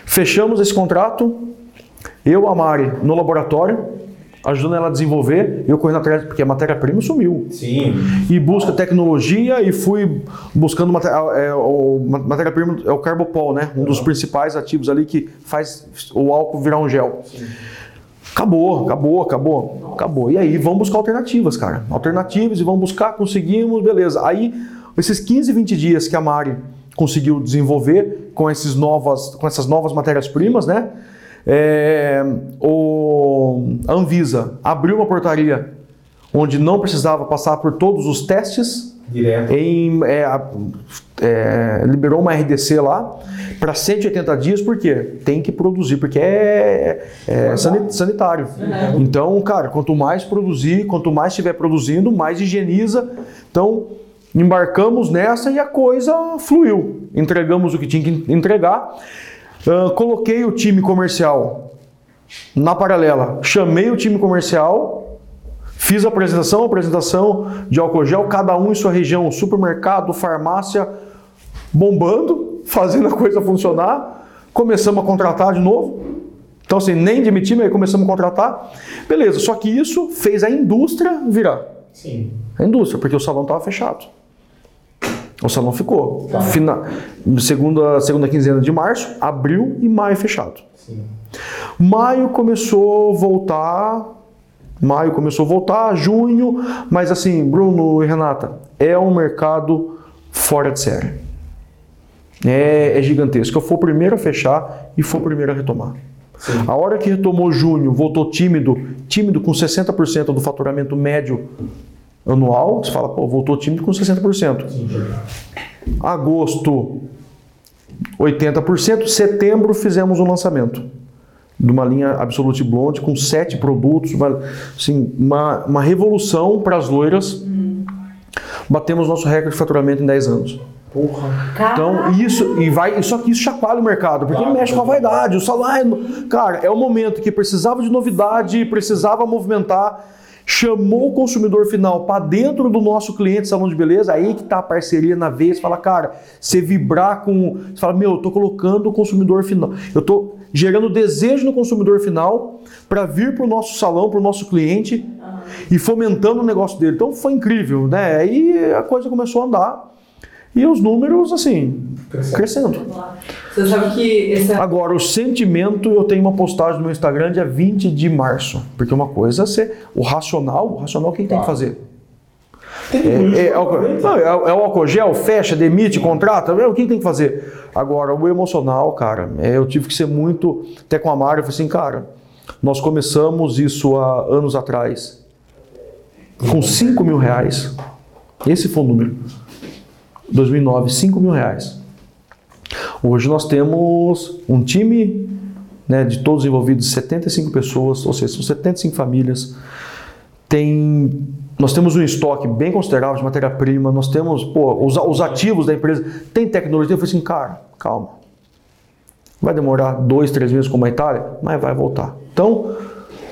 [SPEAKER 2] Fechamos esse contrato, eu, a Mari, no laboratório, ajudando ela a desenvolver, eu correndo atrás, porque a matéria-prima sumiu.
[SPEAKER 3] Sim.
[SPEAKER 2] E busca tecnologia e fui buscando mate- é, o ma- matéria-prima, é o Carbopol, né? Um dos principais ativos ali que faz o álcool virar um gel. Acabou, acabou, acabou, acabou. E aí vamos buscar alternativas, cara. Alternativas e vamos buscar, conseguimos, beleza. Aí, esses 15, 20 dias que a Mari conseguiu desenvolver com, esses novas, com essas novas matérias-primas, né? É, o, a Anvisa abriu uma portaria onde não precisava passar por todos os testes
[SPEAKER 3] Direto.
[SPEAKER 2] em, é, é, liberou uma RDC lá para 180 dias, por quê? Tem que produzir, porque é, é sani- sanitário. Então, cara, quanto mais produzir, quanto mais estiver produzindo, mais higieniza. Então, embarcamos nessa e a coisa fluiu. Entregamos o que tinha que entregar. Coloquei o time comercial na paralela, chamei o time comercial Fiz a apresentação, apresentação de álcool gel, cada um em sua região, supermercado, farmácia, bombando, fazendo a coisa funcionar. Começamos a contratar de novo. Então, assim, nem demitimos, aí começamos a contratar. Beleza, só que isso fez a indústria virar.
[SPEAKER 3] Sim.
[SPEAKER 2] A indústria, porque o salão estava fechado. O salão ficou. Fina, segunda, segunda quinzena de março, abril e maio fechado.
[SPEAKER 3] Sim.
[SPEAKER 2] Maio começou a voltar. Maio começou a voltar, junho, mas assim, Bruno e Renata, é um mercado fora de série. É, é gigantesco. Eu fui o primeiro a fechar e fui o primeiro a retomar. A hora que retomou junho, voltou tímido, tímido com 60% do faturamento médio anual, você fala, pô, voltou tímido com 60%. Agosto, 80%. Setembro, fizemos um lançamento de uma linha Absolute Blonde com sete produtos, uma, assim, uma, uma revolução para as loiras. Batemos nosso recorde de faturamento em 10 anos.
[SPEAKER 3] Porra.
[SPEAKER 2] Então, isso, e vai, só que isso chacoalha o mercado, porque
[SPEAKER 3] Claro.
[SPEAKER 2] mexe com a vaidade. O salário, cara, é o momento que precisava de novidade, precisava movimentar, chamou o consumidor final para dentro do nosso cliente salão de beleza, aí que tá a parceria na vez, fala, cara, você vibrar com, você fala, meu, eu tô colocando o consumidor final, eu tô gerando desejo no consumidor final para vir para o nosso salão, para o nosso cliente e fomentando o negócio dele. Então foi incrível, né? Aí a coisa começou a andar. E os números, assim, crescendo.
[SPEAKER 1] Você sabe que esse
[SPEAKER 2] Agora, o sentimento, eu tenho uma postagem no meu Instagram dia 20 de março. Porque uma coisa é ser o racional, o racional quem tem que fazer? É, é, álcool- não, é, é o álcool gel, fecha, demite, contrata, é o que tem que fazer? Agora, o emocional, cara, é, eu tive que ser muito. Até com a Mari, eu falei assim, cara, nós começamos isso há anos atrás com 5 mil reais. Esse foi o número. 2009, 5 mil reais. Hoje nós temos um time né, de todos envolvidos, 75 pessoas, ou seja, são 75 famílias. Tem, nós temos um estoque bem considerável de matéria-prima, nós temos pô, os, os ativos da empresa, tem tecnologia. Eu falei assim, cara, calma. Vai demorar dois, três meses como a Itália, mas vai voltar. Então,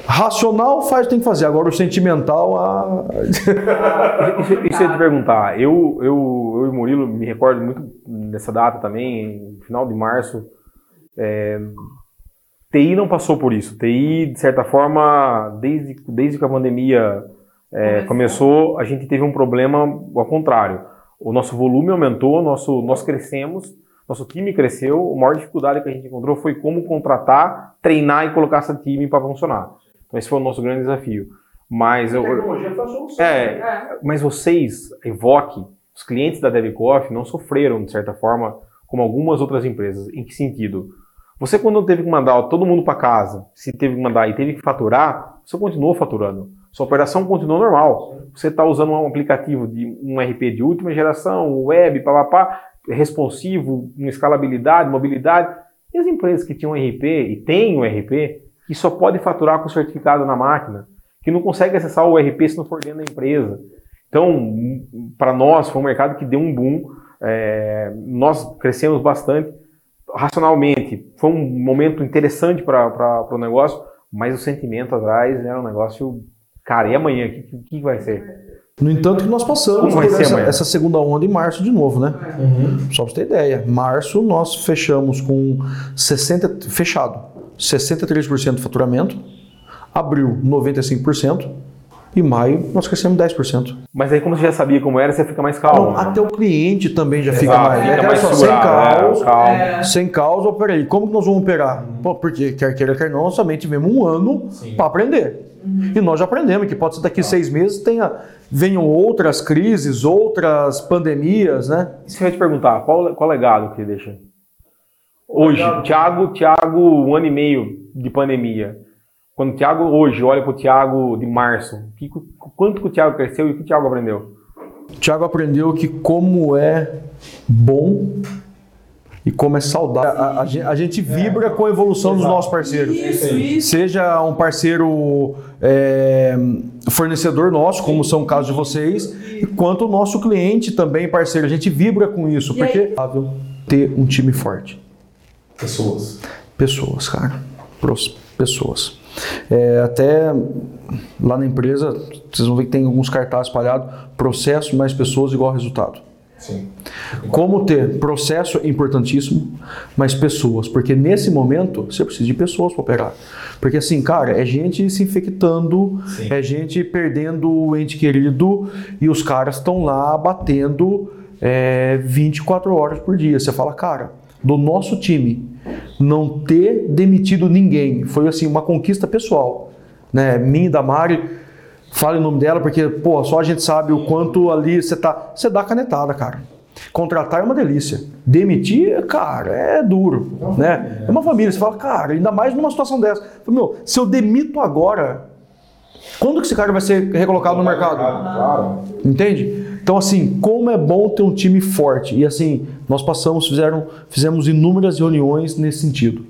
[SPEAKER 2] racional faz tem que fazer. Agora o sentimental, a...
[SPEAKER 3] Isso, isso eu ia te perguntar. Eu, eu, eu e o Murilo me recordo muito dessa data também, final de março. É, TI não passou por isso. TI, de certa forma, desde, desde que a pandemia é, começou, a gente teve um problema ao contrário. O nosso volume aumentou, nosso, nós crescemos, nosso time cresceu. A maior dificuldade que a gente encontrou foi como contratar, treinar e colocar esse time para funcionar. Então, esse foi o nosso grande desafio. Mas
[SPEAKER 2] a tecnologia foi a solução.
[SPEAKER 3] É, é, mas vocês, Evoque, os clientes da DevCoff não sofreram, de certa forma, como algumas outras empresas. Em que sentido? Você, quando teve que mandar todo mundo para casa, se teve que mandar e teve que faturar, você continuou faturando. Sua operação continuou normal. Você está usando um aplicativo de um RP de última geração, web, papapá, responsivo, com escalabilidade, mobilidade. E as empresas que tinham RP e têm um RP, que só pode faturar com certificado na máquina, que não consegue acessar o RP se não for dentro da empresa. Então, para nós, foi um mercado que deu um boom. É, nós crescemos bastante racionalmente. Foi um momento interessante para o negócio, mas o sentimento atrás era um negócio. Cara, e amanhã? O que, que, vai ser?
[SPEAKER 2] No entanto, que nós passamos por essa, essa, segunda onda em março de novo, né? Uhum. Só para você ter ideia. Março nós fechamos com 60, fechado, 63% de faturamento, abril 95%, e maio nós crescemos 10%.
[SPEAKER 3] Mas aí, como você já sabia como era, você fica mais calmo.
[SPEAKER 2] Não, até o cliente também já fica mais. Fica mais só, sem caos. É, sem caos, oh, peraí, como que nós vamos operar? Uhum. Pô, porque quer queira, quer não, nós somente tivemos um ano para aprender. E nós já aprendemos que pode ser daqui ah. seis meses tenha, venham outras crises, outras pandemias, né?
[SPEAKER 3] Isso eu ia te perguntar, qual, qual legado que deixa? Hoje, Thiago, Thiago, um ano e meio de pandemia. Quando o Thiago hoje olha para o Thiago de março, que, quanto que o Thiago cresceu e o que o Thiago aprendeu?
[SPEAKER 2] O Thiago aprendeu que como é bom e como é saudável. A, a, a gente vibra com a evolução Exato. dos nossos parceiros. Isso, isso. Seja um parceiro é, fornecedor nosso, como são o caso de vocês, quanto o nosso cliente também parceiro. A gente vibra com isso, e porque é ter um time forte.
[SPEAKER 3] Pessoas.
[SPEAKER 2] Pessoas, cara. Pessoas. É, até lá na empresa, vocês vão ver que tem alguns cartazes espalhados, processo mais pessoas igual resultado. Sim. Como ter processo é importantíssimo, mas pessoas, porque nesse momento você precisa de pessoas para operar. Porque assim, cara, é gente se infectando, Sim. é gente perdendo o ente querido e os caras estão lá batendo é, 24 horas por dia. Você fala, cara, do nosso time não ter demitido ninguém foi assim uma conquista pessoal, né? Minha da Mari, fale o nome dela porque pô, só a gente sabe o quanto ali você tá, você dá canetada, cara. Contratar é uma delícia. Demitir, cara, é duro, né? É uma família, você fala, cara, ainda mais numa situação dessa. Meu, se eu demito agora, quando que esse cara vai ser recolocado no mercado? Entende? Então, assim, como é bom ter um time forte. E assim, nós passamos, fizeram, fizemos inúmeras reuniões nesse sentido.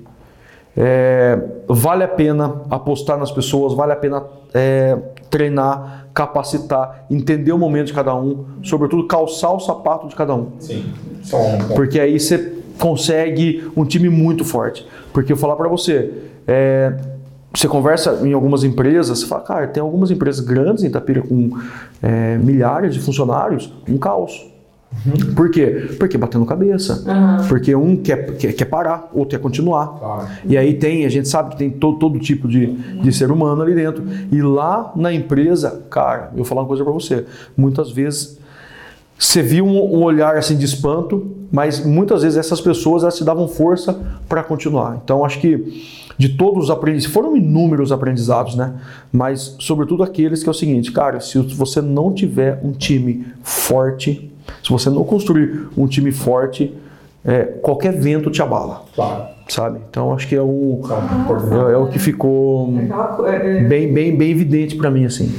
[SPEAKER 2] É, vale a pena apostar nas pessoas, vale a pena é, treinar, capacitar, entender o momento de cada um, sobretudo calçar o sapato de cada um. Sim. Porque aí você consegue um time muito forte. Porque eu vou falar para você, é, você conversa em algumas empresas, você fala, cara, tem algumas empresas grandes em Itapira com é, milhares de funcionários, um caos. Uhum. Por quê? Porque batendo cabeça. Uhum. Porque um quer, quer, quer, parar, outro quer continuar. Claro. E aí tem, a gente sabe que tem todo, todo tipo de, de ser humano ali dentro. E lá na empresa, cara, eu vou falar uma coisa para você. Muitas vezes você viu um, um, olhar assim de espanto, mas muitas vezes essas pessoas elas te davam força para continuar. Então acho que de todos os aprendizados, foram inúmeros aprendizados, né? Mas sobretudo aqueles que é o seguinte, cara, se você não tiver um time forte, se você não construir um time forte, é, qualquer vento te abala. Claro. Sabe? Então acho que é o, é, é o que ficou é bem, bem, bem evidente para mim assim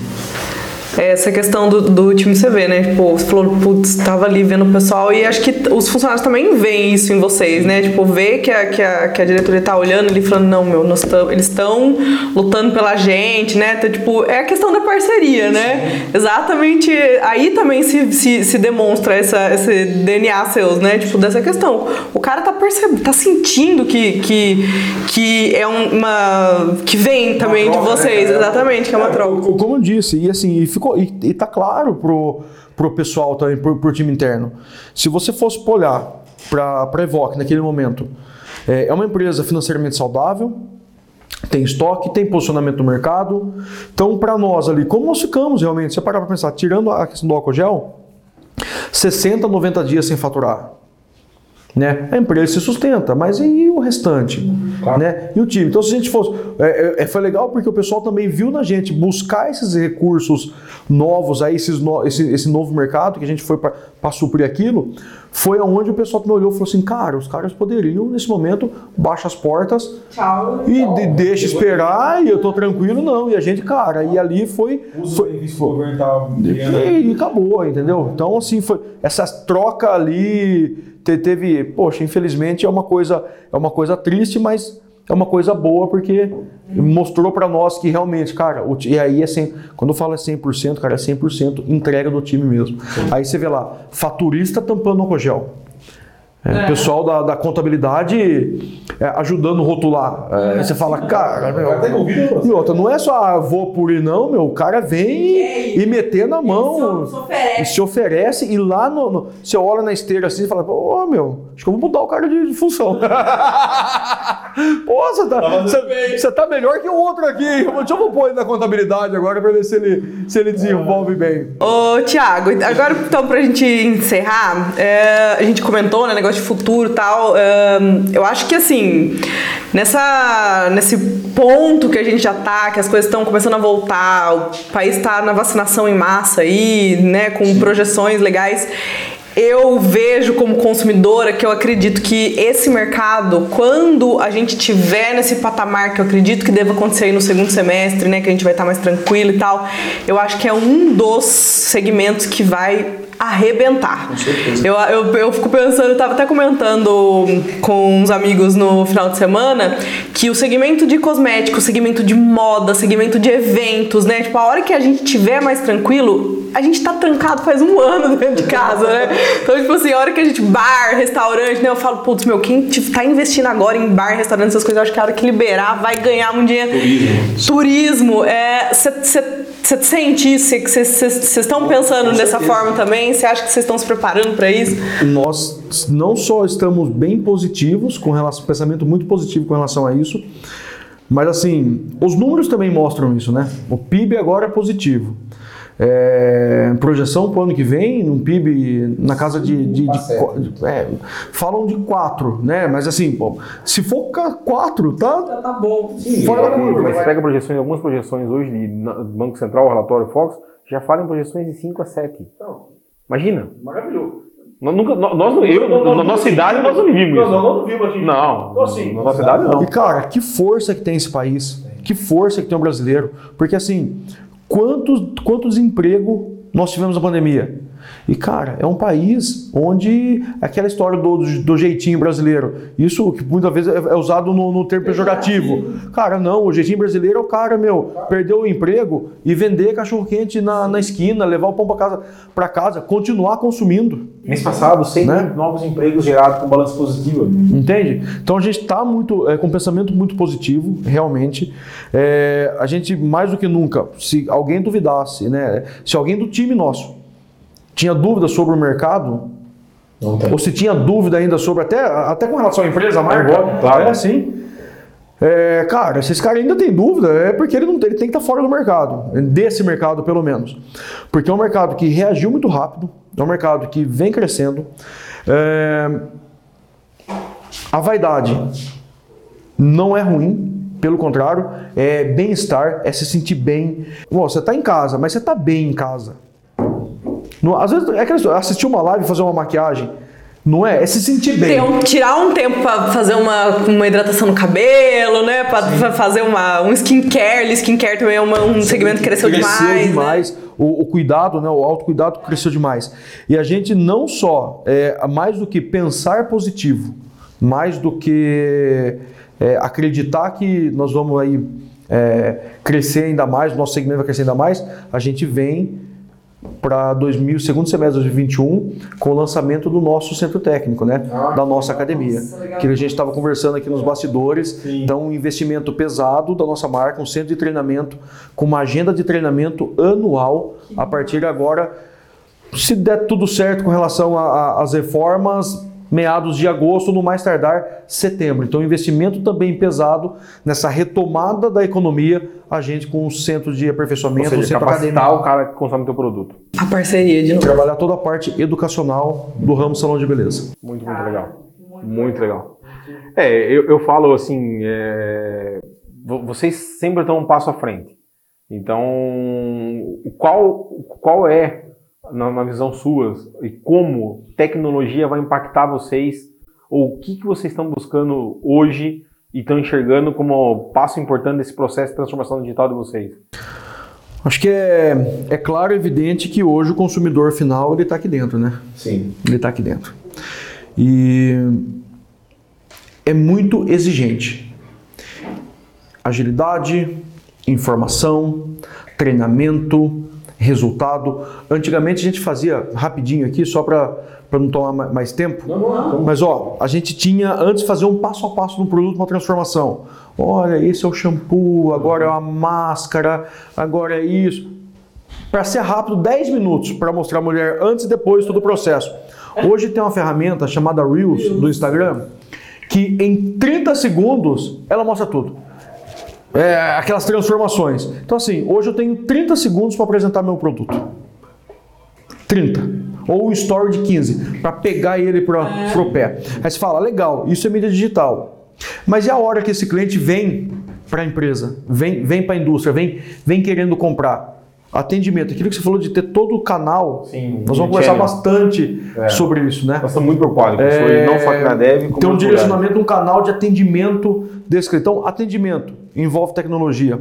[SPEAKER 1] essa questão do, do time CV, né? Tipo, você falou, putz, tava ali vendo o pessoal e acho que os funcionários também veem isso em vocês, né? Tipo, vê que a, que a, que a diretoria tá olhando ali falando, não, meu, nós tam, eles estão lutando pela gente, né? Então, tipo, é a questão da parceria, né? Sim. Exatamente. Aí também se, se, se demonstra essa, esse DNA seus, né? Tipo, dessa questão. O cara tá percebendo, tá sentindo que, que, que é uma. que vem também troca, de vocês, né? exatamente, que é uma troca.
[SPEAKER 2] Como eu disse, e assim, ficou ficou e, e tá claro pro, pro pessoal também, pro, pro time interno. Se você fosse olhar para a Evoque naquele momento, é, é uma empresa financeiramente saudável, tem estoque, tem posicionamento no mercado. Então, para nós ali, como nós ficamos realmente, eu parar para pensar, tirando a questão do álcool gel, 60, 90 dias sem faturar. Né? A empresa se sustenta, mas e o restante? Claro. Né? E o time? Então, se a gente fosse. É, é, foi legal porque o pessoal também viu na gente buscar esses recursos novos, aí, esses no, esse, esse novo mercado que a gente foi para suprir aquilo. Foi onde o pessoal me olhou e falou assim: cara, os caras poderiam, nesse momento, baixa as portas
[SPEAKER 1] Tchau,
[SPEAKER 2] e de, deixa esperar e eu tô tranquilo, não. E a gente, cara, e ali foi. foi,
[SPEAKER 3] foi
[SPEAKER 2] e, e acabou, entendeu? Então, assim, foi. Essa troca ali teve, poxa, infelizmente é uma coisa, é uma coisa triste, mas é uma coisa boa porque mostrou para nós que realmente, cara, o, e aí é 100, quando eu falo é 100%, cara, é 100% entrega do time mesmo. Aí você vê lá, faturista tampando o gel. É, é. Pessoal da, da contabilidade é, ajudando a rotular. É, você fala, cara, meu, e outra, não é só ah, vou por ir, não, meu. O cara vem e, meter na mão. Se e se oferece. E lá no, no, Você olha na esteira assim e fala, ô oh, meu, acho que eu vou mudar o cara de, de função. Pô, você tá, você, você tá melhor que o outro aqui. Deixa eu pôr ele na contabilidade agora pra ver se ele, se ele desenvolve bem.
[SPEAKER 1] Ô, Tiago, agora então pra gente encerrar, é, a gente comentou, né, negócio de futuro e tal. Eu acho que assim, nessa, nesse ponto que a gente já tá, que as coisas estão começando a voltar, o país está na vacinação em massa aí, né, com Sim. projeções legais eu vejo como consumidora que eu acredito que esse mercado, quando a gente tiver nesse patamar que eu acredito que deva acontecer aí no segundo semestre, né, que a gente vai estar mais tranquilo e tal, eu acho que é um dos segmentos que vai arrebentar. Eu, eu, eu fico pensando, eu tava até comentando com uns amigos no final de semana que o segmento de cosméticos, segmento de moda, segmento de eventos, né? Tipo, a hora que a gente tiver mais tranquilo, a gente tá trancado faz um ano dentro de casa, né? Então, tipo assim, a hora que a gente. Bar, restaurante, né? Eu falo, putz, meu, quem tá investindo agora em bar, restaurante, essas coisas, eu acho que a hora que liberar vai ganhar muito dinheiro. Turismo. Turismo. É. Você sente isso? Vocês estão pensando dessa forma também? Você acha que vocês estão se preparando para isso?
[SPEAKER 2] Nós não só estamos bem positivos, com relação, pensamento muito positivo com relação a isso, mas assim, os números também mostram isso, né? O PIB agora é positivo. É, projeção para o ano que vem, um PIB na casa de. de, de, de é, falam de 4, né? Mas assim, pô, se for 4, tá,
[SPEAKER 1] tá bom.
[SPEAKER 3] Sim, fora da curva. Mas pega projeções, algumas projeções hoje de Banco Central, relatório Fox, já falam em projeções de 5 a 7. Então, Imagina.
[SPEAKER 2] Maravilhoso.
[SPEAKER 3] Nós, nunca, nós, eu, não, não, na nossa cidade, nós não vimos isso.
[SPEAKER 2] Não, não, não vimos aqui.
[SPEAKER 3] Não, então, assim, na nossa cidade, não.
[SPEAKER 2] E, cara, que força que tem esse país. Que força que tem o brasileiro. Porque, assim, quanto, quanto desemprego nós tivemos na pandemia? E, cara, é um país onde aquela história do, do jeitinho brasileiro, isso que muitas vezes é, é usado no, no termo pejorativo. Cara, não, o jeitinho brasileiro é o cara, meu, perdeu o emprego e vender cachorro-quente na, na esquina, levar o pão para casa, para casa, continuar consumindo.
[SPEAKER 3] Mês passado, 100 né? novos empregos gerados com balanço positivo.
[SPEAKER 2] Entende? Então a gente está muito, é, com um pensamento muito positivo, realmente. É, a gente, mais do que nunca, se alguém duvidasse, né, se alguém do time nosso tinha dúvida sobre o mercado, ou se tinha dúvida ainda sobre, até, até com relação à empresa, a marca, é, claro. é assim. É, cara, se esse cara ainda tem dúvida, é porque ele, não, ele tem que estar fora do mercado, desse mercado pelo menos. Porque é um mercado que reagiu muito rápido, é um mercado que vem crescendo. É, a vaidade não é ruim, pelo contrário, é bem-estar, é se sentir bem. Bom, você está em casa, mas você está bem em casa. No, às vezes é aquela assistir uma live e fazer uma maquiagem. Não é? É se sentir bem.
[SPEAKER 1] Um, tirar um tempo para fazer uma, uma hidratação no cabelo, né? Para fazer uma, um skincare. Skincare também é uma, um segmento que cresceu, cresceu demais. Cresceu demais. Né?
[SPEAKER 2] O, o, cuidado, né? o autocuidado cresceu demais. E a gente não só, é, mais do que pensar positivo, mais do que é, acreditar que nós vamos aí é, crescer ainda mais, o nosso segmento vai crescer ainda mais, a gente vem para segundo semestre de 2021 com o lançamento do nosso centro técnico, né? Ah, da nossa academia. Nossa, que a gente estava conversando aqui nos bastidores. Sim. Então, um investimento pesado da nossa marca, um centro de treinamento com uma agenda de treinamento anual a partir de agora. Se der tudo certo com relação às reformas, meados de agosto, no mais tardar setembro. Então, investimento também pesado nessa retomada da economia, a gente com o centro de aperfeiçoamento,
[SPEAKER 3] Ou seja,
[SPEAKER 2] o centro
[SPEAKER 3] capacitar o cara que consome teu produto.
[SPEAKER 1] A parceria de novo.
[SPEAKER 2] Trabalhar toda a parte educacional do ramo salão de beleza.
[SPEAKER 3] Muito, muito legal. Muito legal. É, eu, eu falo assim, é, vo- vocês sempre estão um passo à frente. Então, qual, qual é, na, na visão suas, e como tecnologia vai impactar vocês, ou o que, que vocês estão buscando hoje e estão enxergando como passo importante desse processo de transformação digital de vocês?
[SPEAKER 2] Acho que é, é claro e evidente que hoje o consumidor final ele está aqui dentro, né?
[SPEAKER 3] Sim.
[SPEAKER 2] Ele está aqui dentro. E é muito exigente. Agilidade, informação, treinamento, resultado. Antigamente a gente fazia rapidinho aqui, só para não tomar ma- mais tempo. Mas ó, a gente tinha antes fazer um passo a passo no produto, uma transformação. Olha, esse é o shampoo, agora é a máscara, agora é isso. Para ser rápido, 10 minutos para mostrar a mulher antes e depois todo o processo. Hoje tem uma ferramenta chamada Reels do Instagram que em 30 segundos ela mostra tudo. É, aquelas transformações. Então, assim, hoje eu tenho 30 segundos para apresentar meu produto. 30. Ou um story de 15, para pegar ele para o pé. Aí você fala, legal, isso é mídia digital. Mas e a hora que esse cliente vem para a empresa, vem, vem para a indústria, vem, vem querendo comprar? Atendimento, aquilo que você falou de ter todo o canal,
[SPEAKER 3] Sim,
[SPEAKER 2] nós vamos conversar
[SPEAKER 3] channel.
[SPEAKER 2] bastante
[SPEAKER 3] É.
[SPEAKER 2] sobre isso, né?
[SPEAKER 3] Nós estamos muito preocupados com isso não só aqui na Dev, como
[SPEAKER 2] Tem um direcionamento, um canal de atendimento desse. Então, atendimento envolve tecnologia.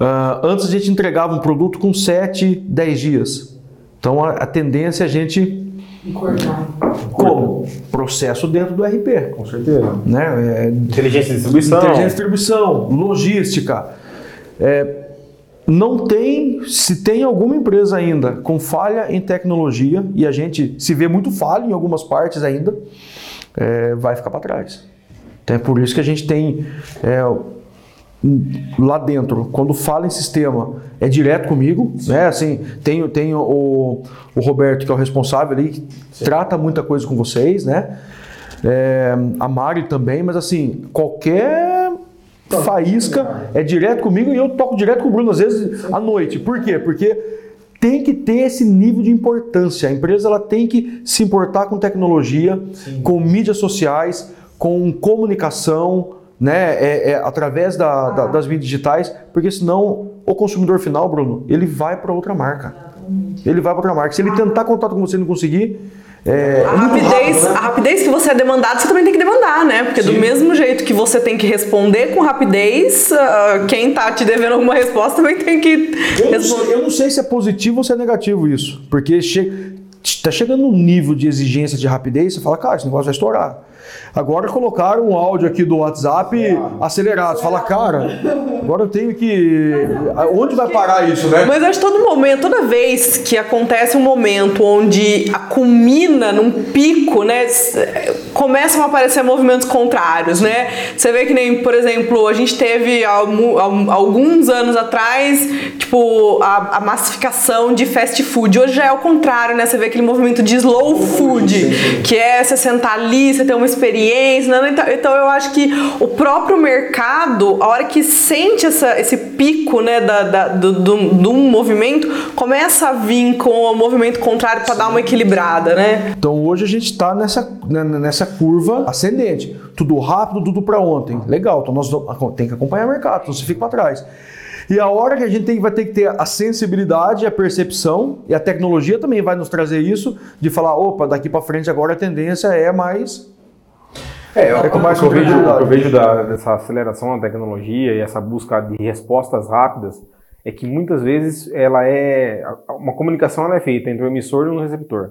[SPEAKER 2] Ah, antes a gente entregava um produto com 7, 10 dias. Então, a, a tendência é a gente. Como? Processo dentro do RP.
[SPEAKER 3] Com certeza.
[SPEAKER 2] Né? É,
[SPEAKER 3] Inteligência de distribuição.
[SPEAKER 2] Inteligência de distribuição, logística. É, não tem, se tem alguma empresa ainda com falha em tecnologia, e a gente se vê muito falha em algumas partes ainda, é, vai ficar para trás. Então é por isso que a gente tem é, lá dentro, quando fala em sistema, é direto comigo, né? Assim, tenho, tenho o, o Roberto, que é o responsável ali, que trata muita coisa com vocês, né? É, a Mari também, mas assim, qualquer faísca é direto comigo e eu toco direto com o Bruno, às vezes à noite. Por quê? Porque tem que ter esse nível de importância. A empresa ela tem que se importar com tecnologia, com mídias sociais, com comunicação, né, é, é, através da- da- das mídias digitais, porque senão o consumidor final, Bruno, ele vai para outra marca. Ele vai para outra marca. Se ele tentar contato com você e não conseguir, é,
[SPEAKER 1] A
[SPEAKER 2] é
[SPEAKER 1] rapidez,
[SPEAKER 2] rápido, né?
[SPEAKER 1] a rapidez que você é demandado, você também tem que demandar, né? Porque do mesmo jeito que você tem que responder com rapidez, ah, quem tá te devendo alguma resposta também tem que
[SPEAKER 2] Eu não,
[SPEAKER 1] responder.
[SPEAKER 2] eu não sei se é positivo ou se é negativo isso. Porque che tá chegando um nível de exigência de rapidez, você fala, cara, esse negócio vai estourar. Agora colocaram um áudio aqui do WhatsApp acelerado. Você fala, cara, agora eu tenho que. Onde vai parar isso, né?
[SPEAKER 1] Mas eu acho que todo momento, toda vez que acontece um momento onde culmina num pico, né, começam a aparecer movimentos contrários, né? Você vê que nem, por exemplo, a gente teve alguns anos atrás, tipo, a, a massificação de fast food. Hoje já é o contrário, né? Você vê aquele movimento de slow food, que é você sentar ali, você ter uma experiência, né? Então, então eu acho que o próprio mercado, a hora que sente essa, esse pico, né, da, da- do, do, de um movimento, começa a vir com o movimento contrário para dar uma equilibrada, né?
[SPEAKER 2] Então hoje a gente está nessa, né, nessa curva ascendente. Tudo rápido, tudo para ontem. Legal, então nós tem que acompanhar o mercado, então você fica para trás. E a hora que a gente tem, vai ter que ter a sensibilidade, a percepção, e a tecnologia também vai nos trazer isso, de falar, opa, daqui para frente agora a tendência é mais
[SPEAKER 3] É, é
[SPEAKER 2] com
[SPEAKER 3] o que eu vejo, o que eu vejo da- dessa aceleração da tecnologia e essa busca de respostas rápidas é que muitas vezes ela é uma comunicação ela é feita entre o emissor e o receptor.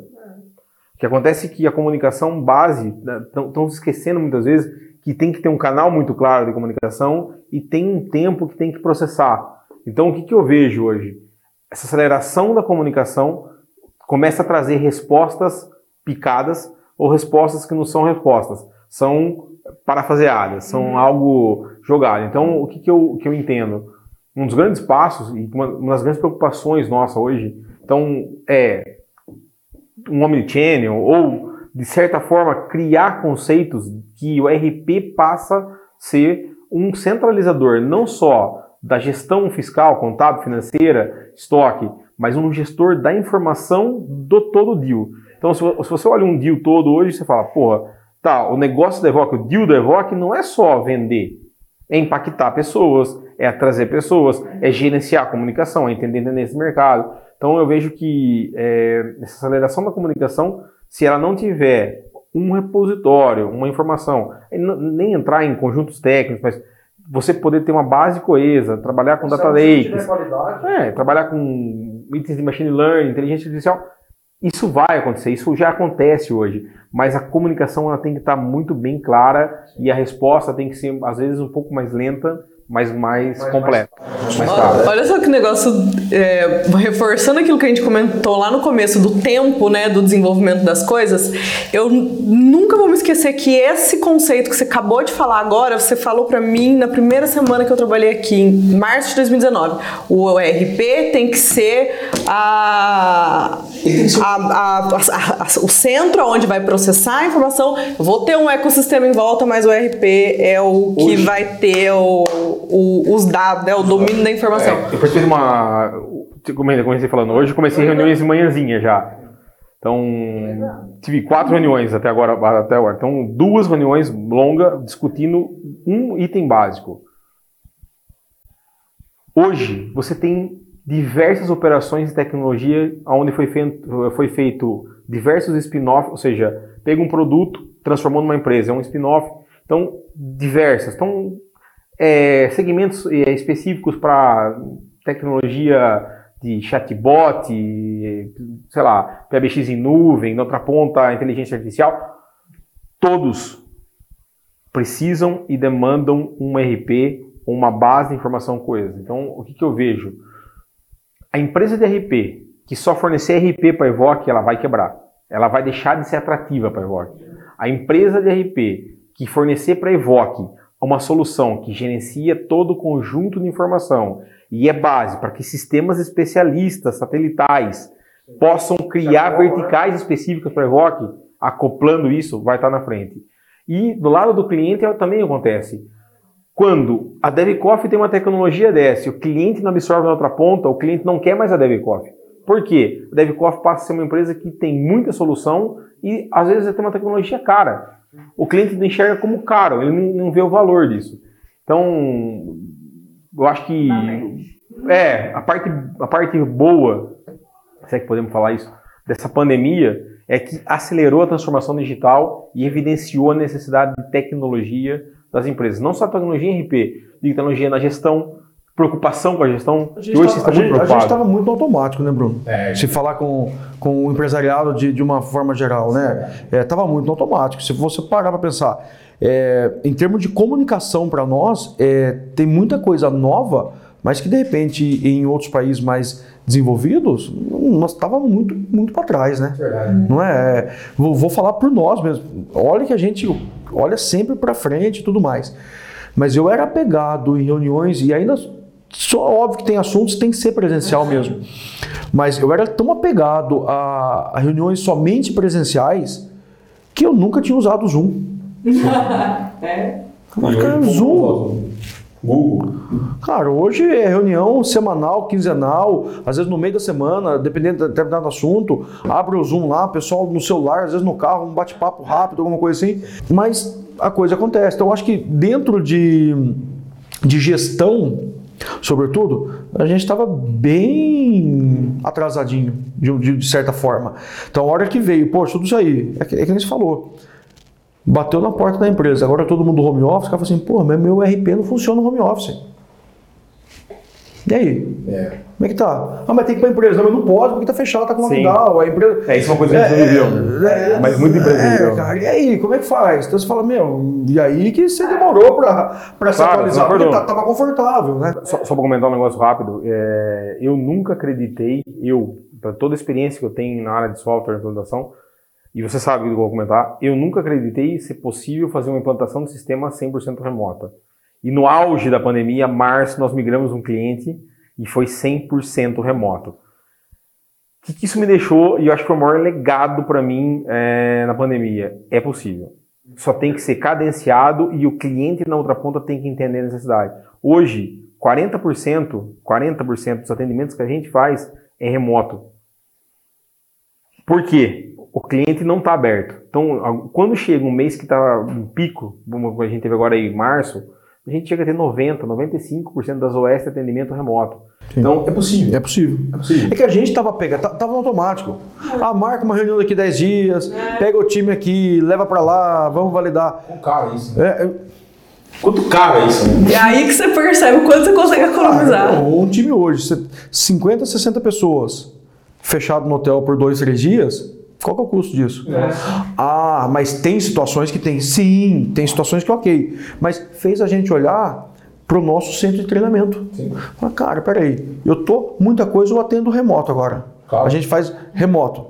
[SPEAKER 3] O que acontece é que a comunicação base estão se esquecendo muitas vezes que tem que ter um canal muito claro de comunicação e tem um tempo que tem que processar. Então o que, que eu vejo hoje? Essa aceleração da comunicação começa a trazer respostas picadas ou respostas que não são respostas, são parafaseadas, são algo jogado. Então, o que, que, eu, que eu entendo? Um dos grandes passos e uma, uma das grandes preocupações nossa hoje, então, é um omnichannel ou de certa forma, criar conceitos que o RP passa a ser um centralizador, não só da gestão fiscal, contábil, financeira, estoque, mas um gestor da informação do todo o deal. Então, se você olha um deal todo hoje, você fala, porra, tá, o negócio da Evoque, o deal da Evoque não é só vender, é impactar pessoas, é trazer pessoas, é gerenciar a comunicação, é entender de mercado. Então, eu vejo que é, essa aceleração da comunicação, se ela não tiver um repositório, uma informação, nem entrar em conjuntos técnicos, mas você poder ter uma base coesa, trabalhar com data lakes, é, trabalhar com itens de machine learning, inteligência artificial, isso vai acontecer, isso já acontece hoje, mas a comunicação ela tem que estar muito bem clara e a resposta tem que ser às vezes um pouco mais lenta mas mais, mais completa.
[SPEAKER 1] Mais, mais Olha só que negócio, é, reforçando aquilo que a gente comentou lá no começo do tempo, né, do desenvolvimento das coisas, eu nunca vou me esquecer que esse conceito que você acabou de falar agora, você falou para mim na primeira semana que eu trabalhei aqui, em março de 2019. O ERP tem que ser a, a, a, o centro onde vai processar a informação. Eu vou ter um ecossistema em volta, mas o ERP é o que Hoje. vai ter o o, os dados, né, o domínio da informação.
[SPEAKER 3] É, eu de uma. Comecei falando, hoje comecei reuniões de manhãzinha já. Então, tive quatro reuniões até agora, até agora. Então, duas reuniões longas discutindo um item básico. Hoje, você tem diversas operações de tecnologia onde foi feito, foi feito diversos spin-offs, ou seja, pega um produto, transformou numa empresa, é um spin-off. Então, diversas. Então, é, segmentos é, específicos para tecnologia de chatbot, sei lá, PBX em nuvem, na outra ponta, inteligência artificial, todos precisam e demandam um RP, uma base de informação coesa. Então, o que, que eu vejo? A empresa de RP que só fornecer RP para a Evoque, ela vai quebrar. Ela vai deixar de ser atrativa para a Evoque. A empresa de RP que fornecer para a Evoque uma solução que gerencia todo o conjunto de informação e é base para que sistemas especialistas satelitais possam criar verticais específicas para Evoque, acoplando isso, vai estar na frente. E do lado do cliente também acontece. Quando a DevCoffee tem uma tecnologia dessa o cliente não absorve na outra ponta, o cliente não quer mais a DevCoffee. Por quê? A DevCoffee passa a ser uma empresa que tem muita solução e às vezes tem uma tecnologia cara o cliente não enxerga como caro, ele não, vê o valor disso. Então, eu acho que é a parte, a parte boa, se é que podemos falar isso, dessa pandemia é que acelerou a transformação digital e evidenciou a necessidade de tecnologia das empresas. Não só tecnologia em RP, tecnologia na gestão, preocupação com a gestão.
[SPEAKER 2] A gente hoje tá, muito A gente estava muito automático, né, Bruno? É, Se falar com, com o empresariado de, de uma forma geral, né? Estava é, muito automático. Se você parar para pensar, é, em termos de comunicação para nós, é, tem muita coisa nova, mas que de repente em outros países mais desenvolvidos, nós estávamos muito, muito para trás, né? Verdade. Não é? Vou, vou falar por nós mesmo. Olha que a gente olha sempre para frente e tudo mais. Mas eu era apegado em reuniões e ainda só óbvio que tem assuntos tem que ser presencial mesmo. Mas eu era tão apegado a, a reuniões somente presenciais que eu nunca tinha usado o Zoom. é? Mas, cara, Zoom. Google. Cara, hoje é reunião semanal, quinzenal, às vezes no meio da semana, dependendo de determinado assunto, abre o Zoom lá, pessoal no celular, às vezes no carro, um bate-papo rápido, alguma coisa assim. Mas a coisa acontece. Então, eu acho que dentro de, de gestão Sobretudo, a gente estava bem atrasadinho, de, de, certa forma. Então, a hora que veio, poxa, tudo isso aí, é que, é que nem você falou. Bateu na porta da empresa, agora todo mundo home office, o cara falou assim, pô, mas meu RP não funciona no home office. E aí? É. Como é que tá? Ah, mas tem que ir para a empresa. Não, mas não pode, porque tá fechado, tá com lockdown. A empresa...
[SPEAKER 3] É, isso é uma coisa que a gente não viveu. É, mas muita empresa é, viveu.
[SPEAKER 2] Cara, e aí, como é que faz? Então você fala, meu, e aí que você demorou para claro, se atualizar, porque tá, tava confortável, né?
[SPEAKER 3] Só, só para comentar um negócio rápido, é, eu nunca acreditei, eu, para toda a experiência que eu tenho na área de software e implantação, e você sabe o que eu vou comentar, eu nunca acreditei ser possível fazer uma implantação de sistema 100% remota. E no auge da pandemia, março, nós migramos um cliente e foi 100% remoto. que, que isso me deixou, e eu acho que foi o maior legado para mim é, na pandemia? É possível. Só tem que ser cadenciado e o cliente na outra ponta tem que entender a necessidade. Hoje, 40%, 40% dos atendimentos que a gente faz é remoto. Por quê? O cliente não está aberto. Então, quando chega um mês que está um pico, como a gente teve agora em março, a gente chega a ter 90%, 95% das OS de atendimento remoto.
[SPEAKER 2] Sim. Então, é possível. É possível. É possível. É que a gente estava pegando, estava automático. Ah, marca uma reunião daqui 10 dias, é. pega o time aqui, leva para lá, vamos validar.
[SPEAKER 3] Com cara isso. Né? É, é... Quanto caro é isso? Né?
[SPEAKER 1] E aí que você percebe o quanto você consegue economizar.
[SPEAKER 2] Ah, um time hoje, 50, 60 pessoas, fechado no hotel por dois, três dias, qual é o custo disso? É. Ah, mas tem situações que tem. Sim, tem situações que ok. Mas fez a gente olhar para o nosso centro de treinamento. Sim. cara, peraí, eu tô muita coisa eu atendo remoto agora. Claro. A gente faz remoto.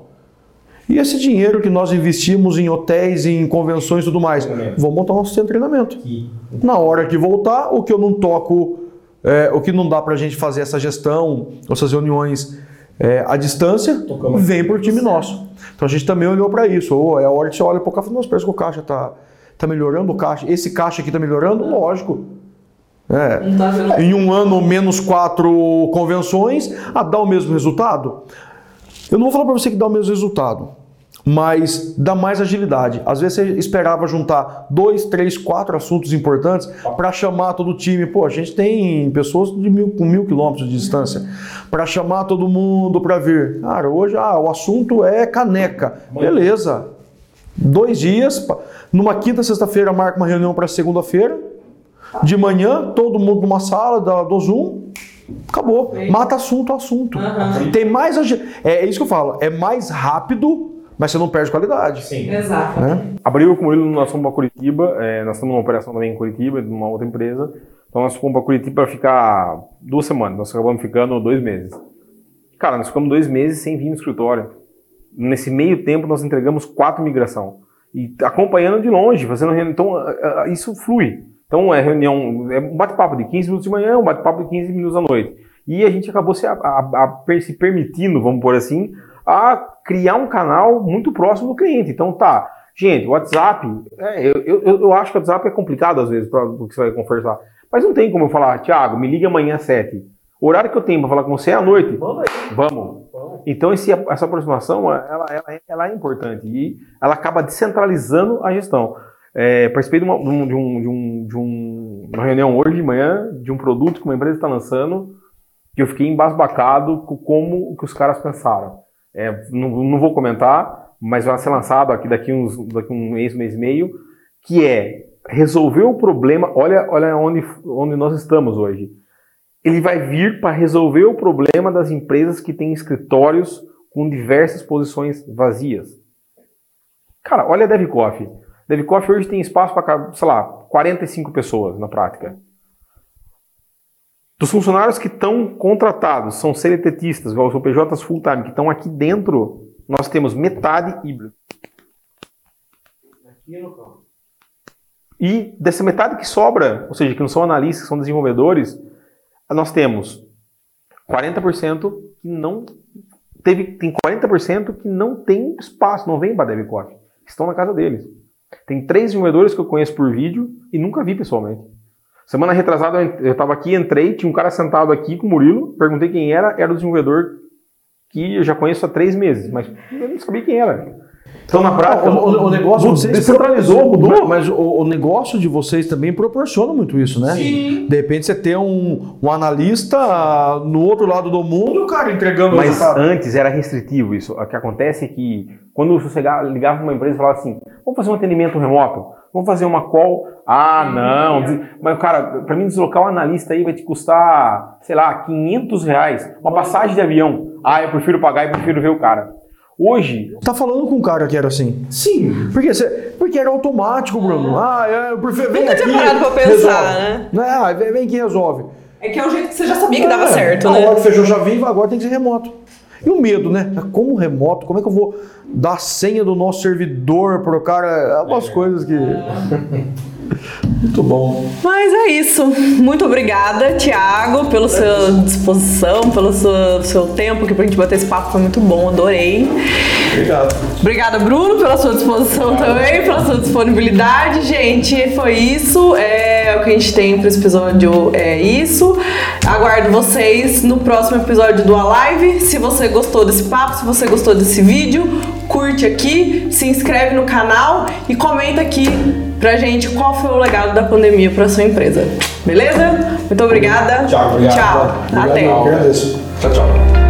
[SPEAKER 2] E esse dinheiro que nós investimos em hotéis, em convenções e tudo mais, vamos montar nosso centro de treinamento. Na hora que voltar, o que eu não toco, é, o que não dá para a gente fazer essa gestão, essas reuniões é, à distância, Tocamos. vem para o time nosso. Então a gente também olhou para isso. Ou é a hora que você olha para o caixa e nossa, parece que o caixa está tá melhorando, o caixa, esse caixa aqui está melhorando, lógico. É, tá em um ano, menos quatro convenções, a dá o mesmo resultado? Eu não vou falar para você que dá o mesmo resultado, mas dá mais agilidade. Às vezes você esperava juntar dois, três, quatro assuntos importantes para chamar todo o time. Pô, a gente tem pessoas de mil, com mil quilômetros de distância para chamar todo mundo para vir. Cara, hoje ah, o assunto é caneca. Beleza. Dois dias, numa quinta, sexta-feira, marca uma reunião para segunda-feira de manhã, todo mundo numa sala do Zoom, acabou. Mata assunto, assunto. Uhum. Tem mais. É, é isso que eu falo, é mais rápido mas você não perde qualidade.
[SPEAKER 1] Sim. Exato.
[SPEAKER 3] Né? Abriu com ele, nós fomos para Curitiba, é, nós estamos numa operação também em Curitiba, de uma outra empresa. Então nós fomos para Curitiba para ficar duas semanas, nós acabamos ficando dois meses. Cara, nós ficamos dois meses sem vir no escritório. Nesse meio tempo nós entregamos quatro migração. E acompanhando de longe, fazendo Então isso flui. Então é reunião, é um bate-papo de 15 minutos de manhã, um bate-papo de 15 minutos à noite. E a gente acabou se, a, a, a, se permitindo, vamos por assim, a criar um canal muito próximo do cliente. Então tá, gente, WhatsApp, é, eu, eu, eu, acho que o WhatsApp é complicado às vezes para o que você vai conversar. Mas não tem como eu falar, Thiago, me liga amanhã às 7. O horário que eu tenho para falar com você é à noite. Vamos. Vamos. Então esse, essa aproximação ela, ela, ela é importante e ela acaba descentralizando a gestão. É, participei de uma, de, um, de, um, de, um, uma reunião hoje de manhã de um produto que uma empresa está lançando que eu fiquei embasbacado com como que os caras pensaram. É, não, não, vou comentar, mas vai ser lançado aqui daqui, uns, daqui um mês, mês e meio, que é resolver o problema. Olha, olha onde, onde nós estamos hoje. Ele vai vir para resolver o problema das empresas que têm escritórios com diversas posições vazias. Cara, olha a DevCoffee. DevCoffee hoje tem espaço para, sei lá, 45 pessoas na prática. Dos funcionários que estão contratados, são CLTistas, ou PJs full-time, que estão aqui dentro, nós temos metade híbrido. E dessa metade que sobra, ou seja, que não são analistas, que são desenvolvedores, nós temos 40% que não teve, tem 40% que não tem espaço, não vem para DevCoffee, estão na casa deles. Tem três desenvolvedores que eu conheço por vídeo e nunca vi pessoalmente. Semana retrasada eu estava aqui, entrei, tinha um cara sentado aqui com o Murilo, perguntei quem era, era o desenvolvedor que eu já conheço há três meses, mas eu não sabia quem era. Então, na prática, o, o, o negócio de vocês descentralizou, mudou.
[SPEAKER 2] Mas o, o, negócio de vocês também proporciona muito isso, né? Sim. De repente você tem um, um analista no outro lado do mundo, o cara entregando
[SPEAKER 3] Mas resultado. antes era restritivo isso. O que acontece é que quando você ligava para uma empresa e falava assim, vamos fazer um atendimento remoto, vamos fazer uma call. Ah, não. Mas, cara, para mim deslocar um analista aí vai te custar, sei lá, 500 reais. Uma passagem de avião. Ah, eu prefiro pagar e prefiro ver o cara. Hoje.
[SPEAKER 2] Tá falando com um cara que era assim?
[SPEAKER 3] Sim.
[SPEAKER 2] Por quê? Porque era automático, Bruno. Ah, é, eu prefiro.
[SPEAKER 1] Vem Nunca aqui, tinha parado pra pensar, resolve. né?
[SPEAKER 2] Ah, vem, vem que resolve.
[SPEAKER 1] É que é o jeito que você já sabia que é, dava certo,
[SPEAKER 2] né?
[SPEAKER 1] Agora
[SPEAKER 2] que fechou já vivo, agora tem que ser remoto. E o medo, né? Como remoto, como é que eu vou dar a senha do nosso servidor pro cara? É umas é. coisas que. Muito bom.
[SPEAKER 1] Mas é isso. Muito obrigada, Thiago, pela sua disposição, pelo seu, seu tempo que pra gente bater esse papo foi muito bom, adorei.
[SPEAKER 2] Obrigado.
[SPEAKER 1] Obrigada, Bruno, pela sua disposição também, pela sua disponibilidade. Gente, foi isso. É o que a gente tem para esse episódio. É isso. Aguardo vocês no próximo episódio do A Live. Se você gostou desse papo, se você gostou desse vídeo, curte aqui, se inscreve no canal e comenta aqui pra gente qual foi o legado da pandemia para sua empresa. Beleza? Muito obrigada.
[SPEAKER 2] Tchau, obrigado.
[SPEAKER 1] Tchau.
[SPEAKER 2] Obrigado,
[SPEAKER 1] Até.
[SPEAKER 2] eu agradeço. Tchau, tchau.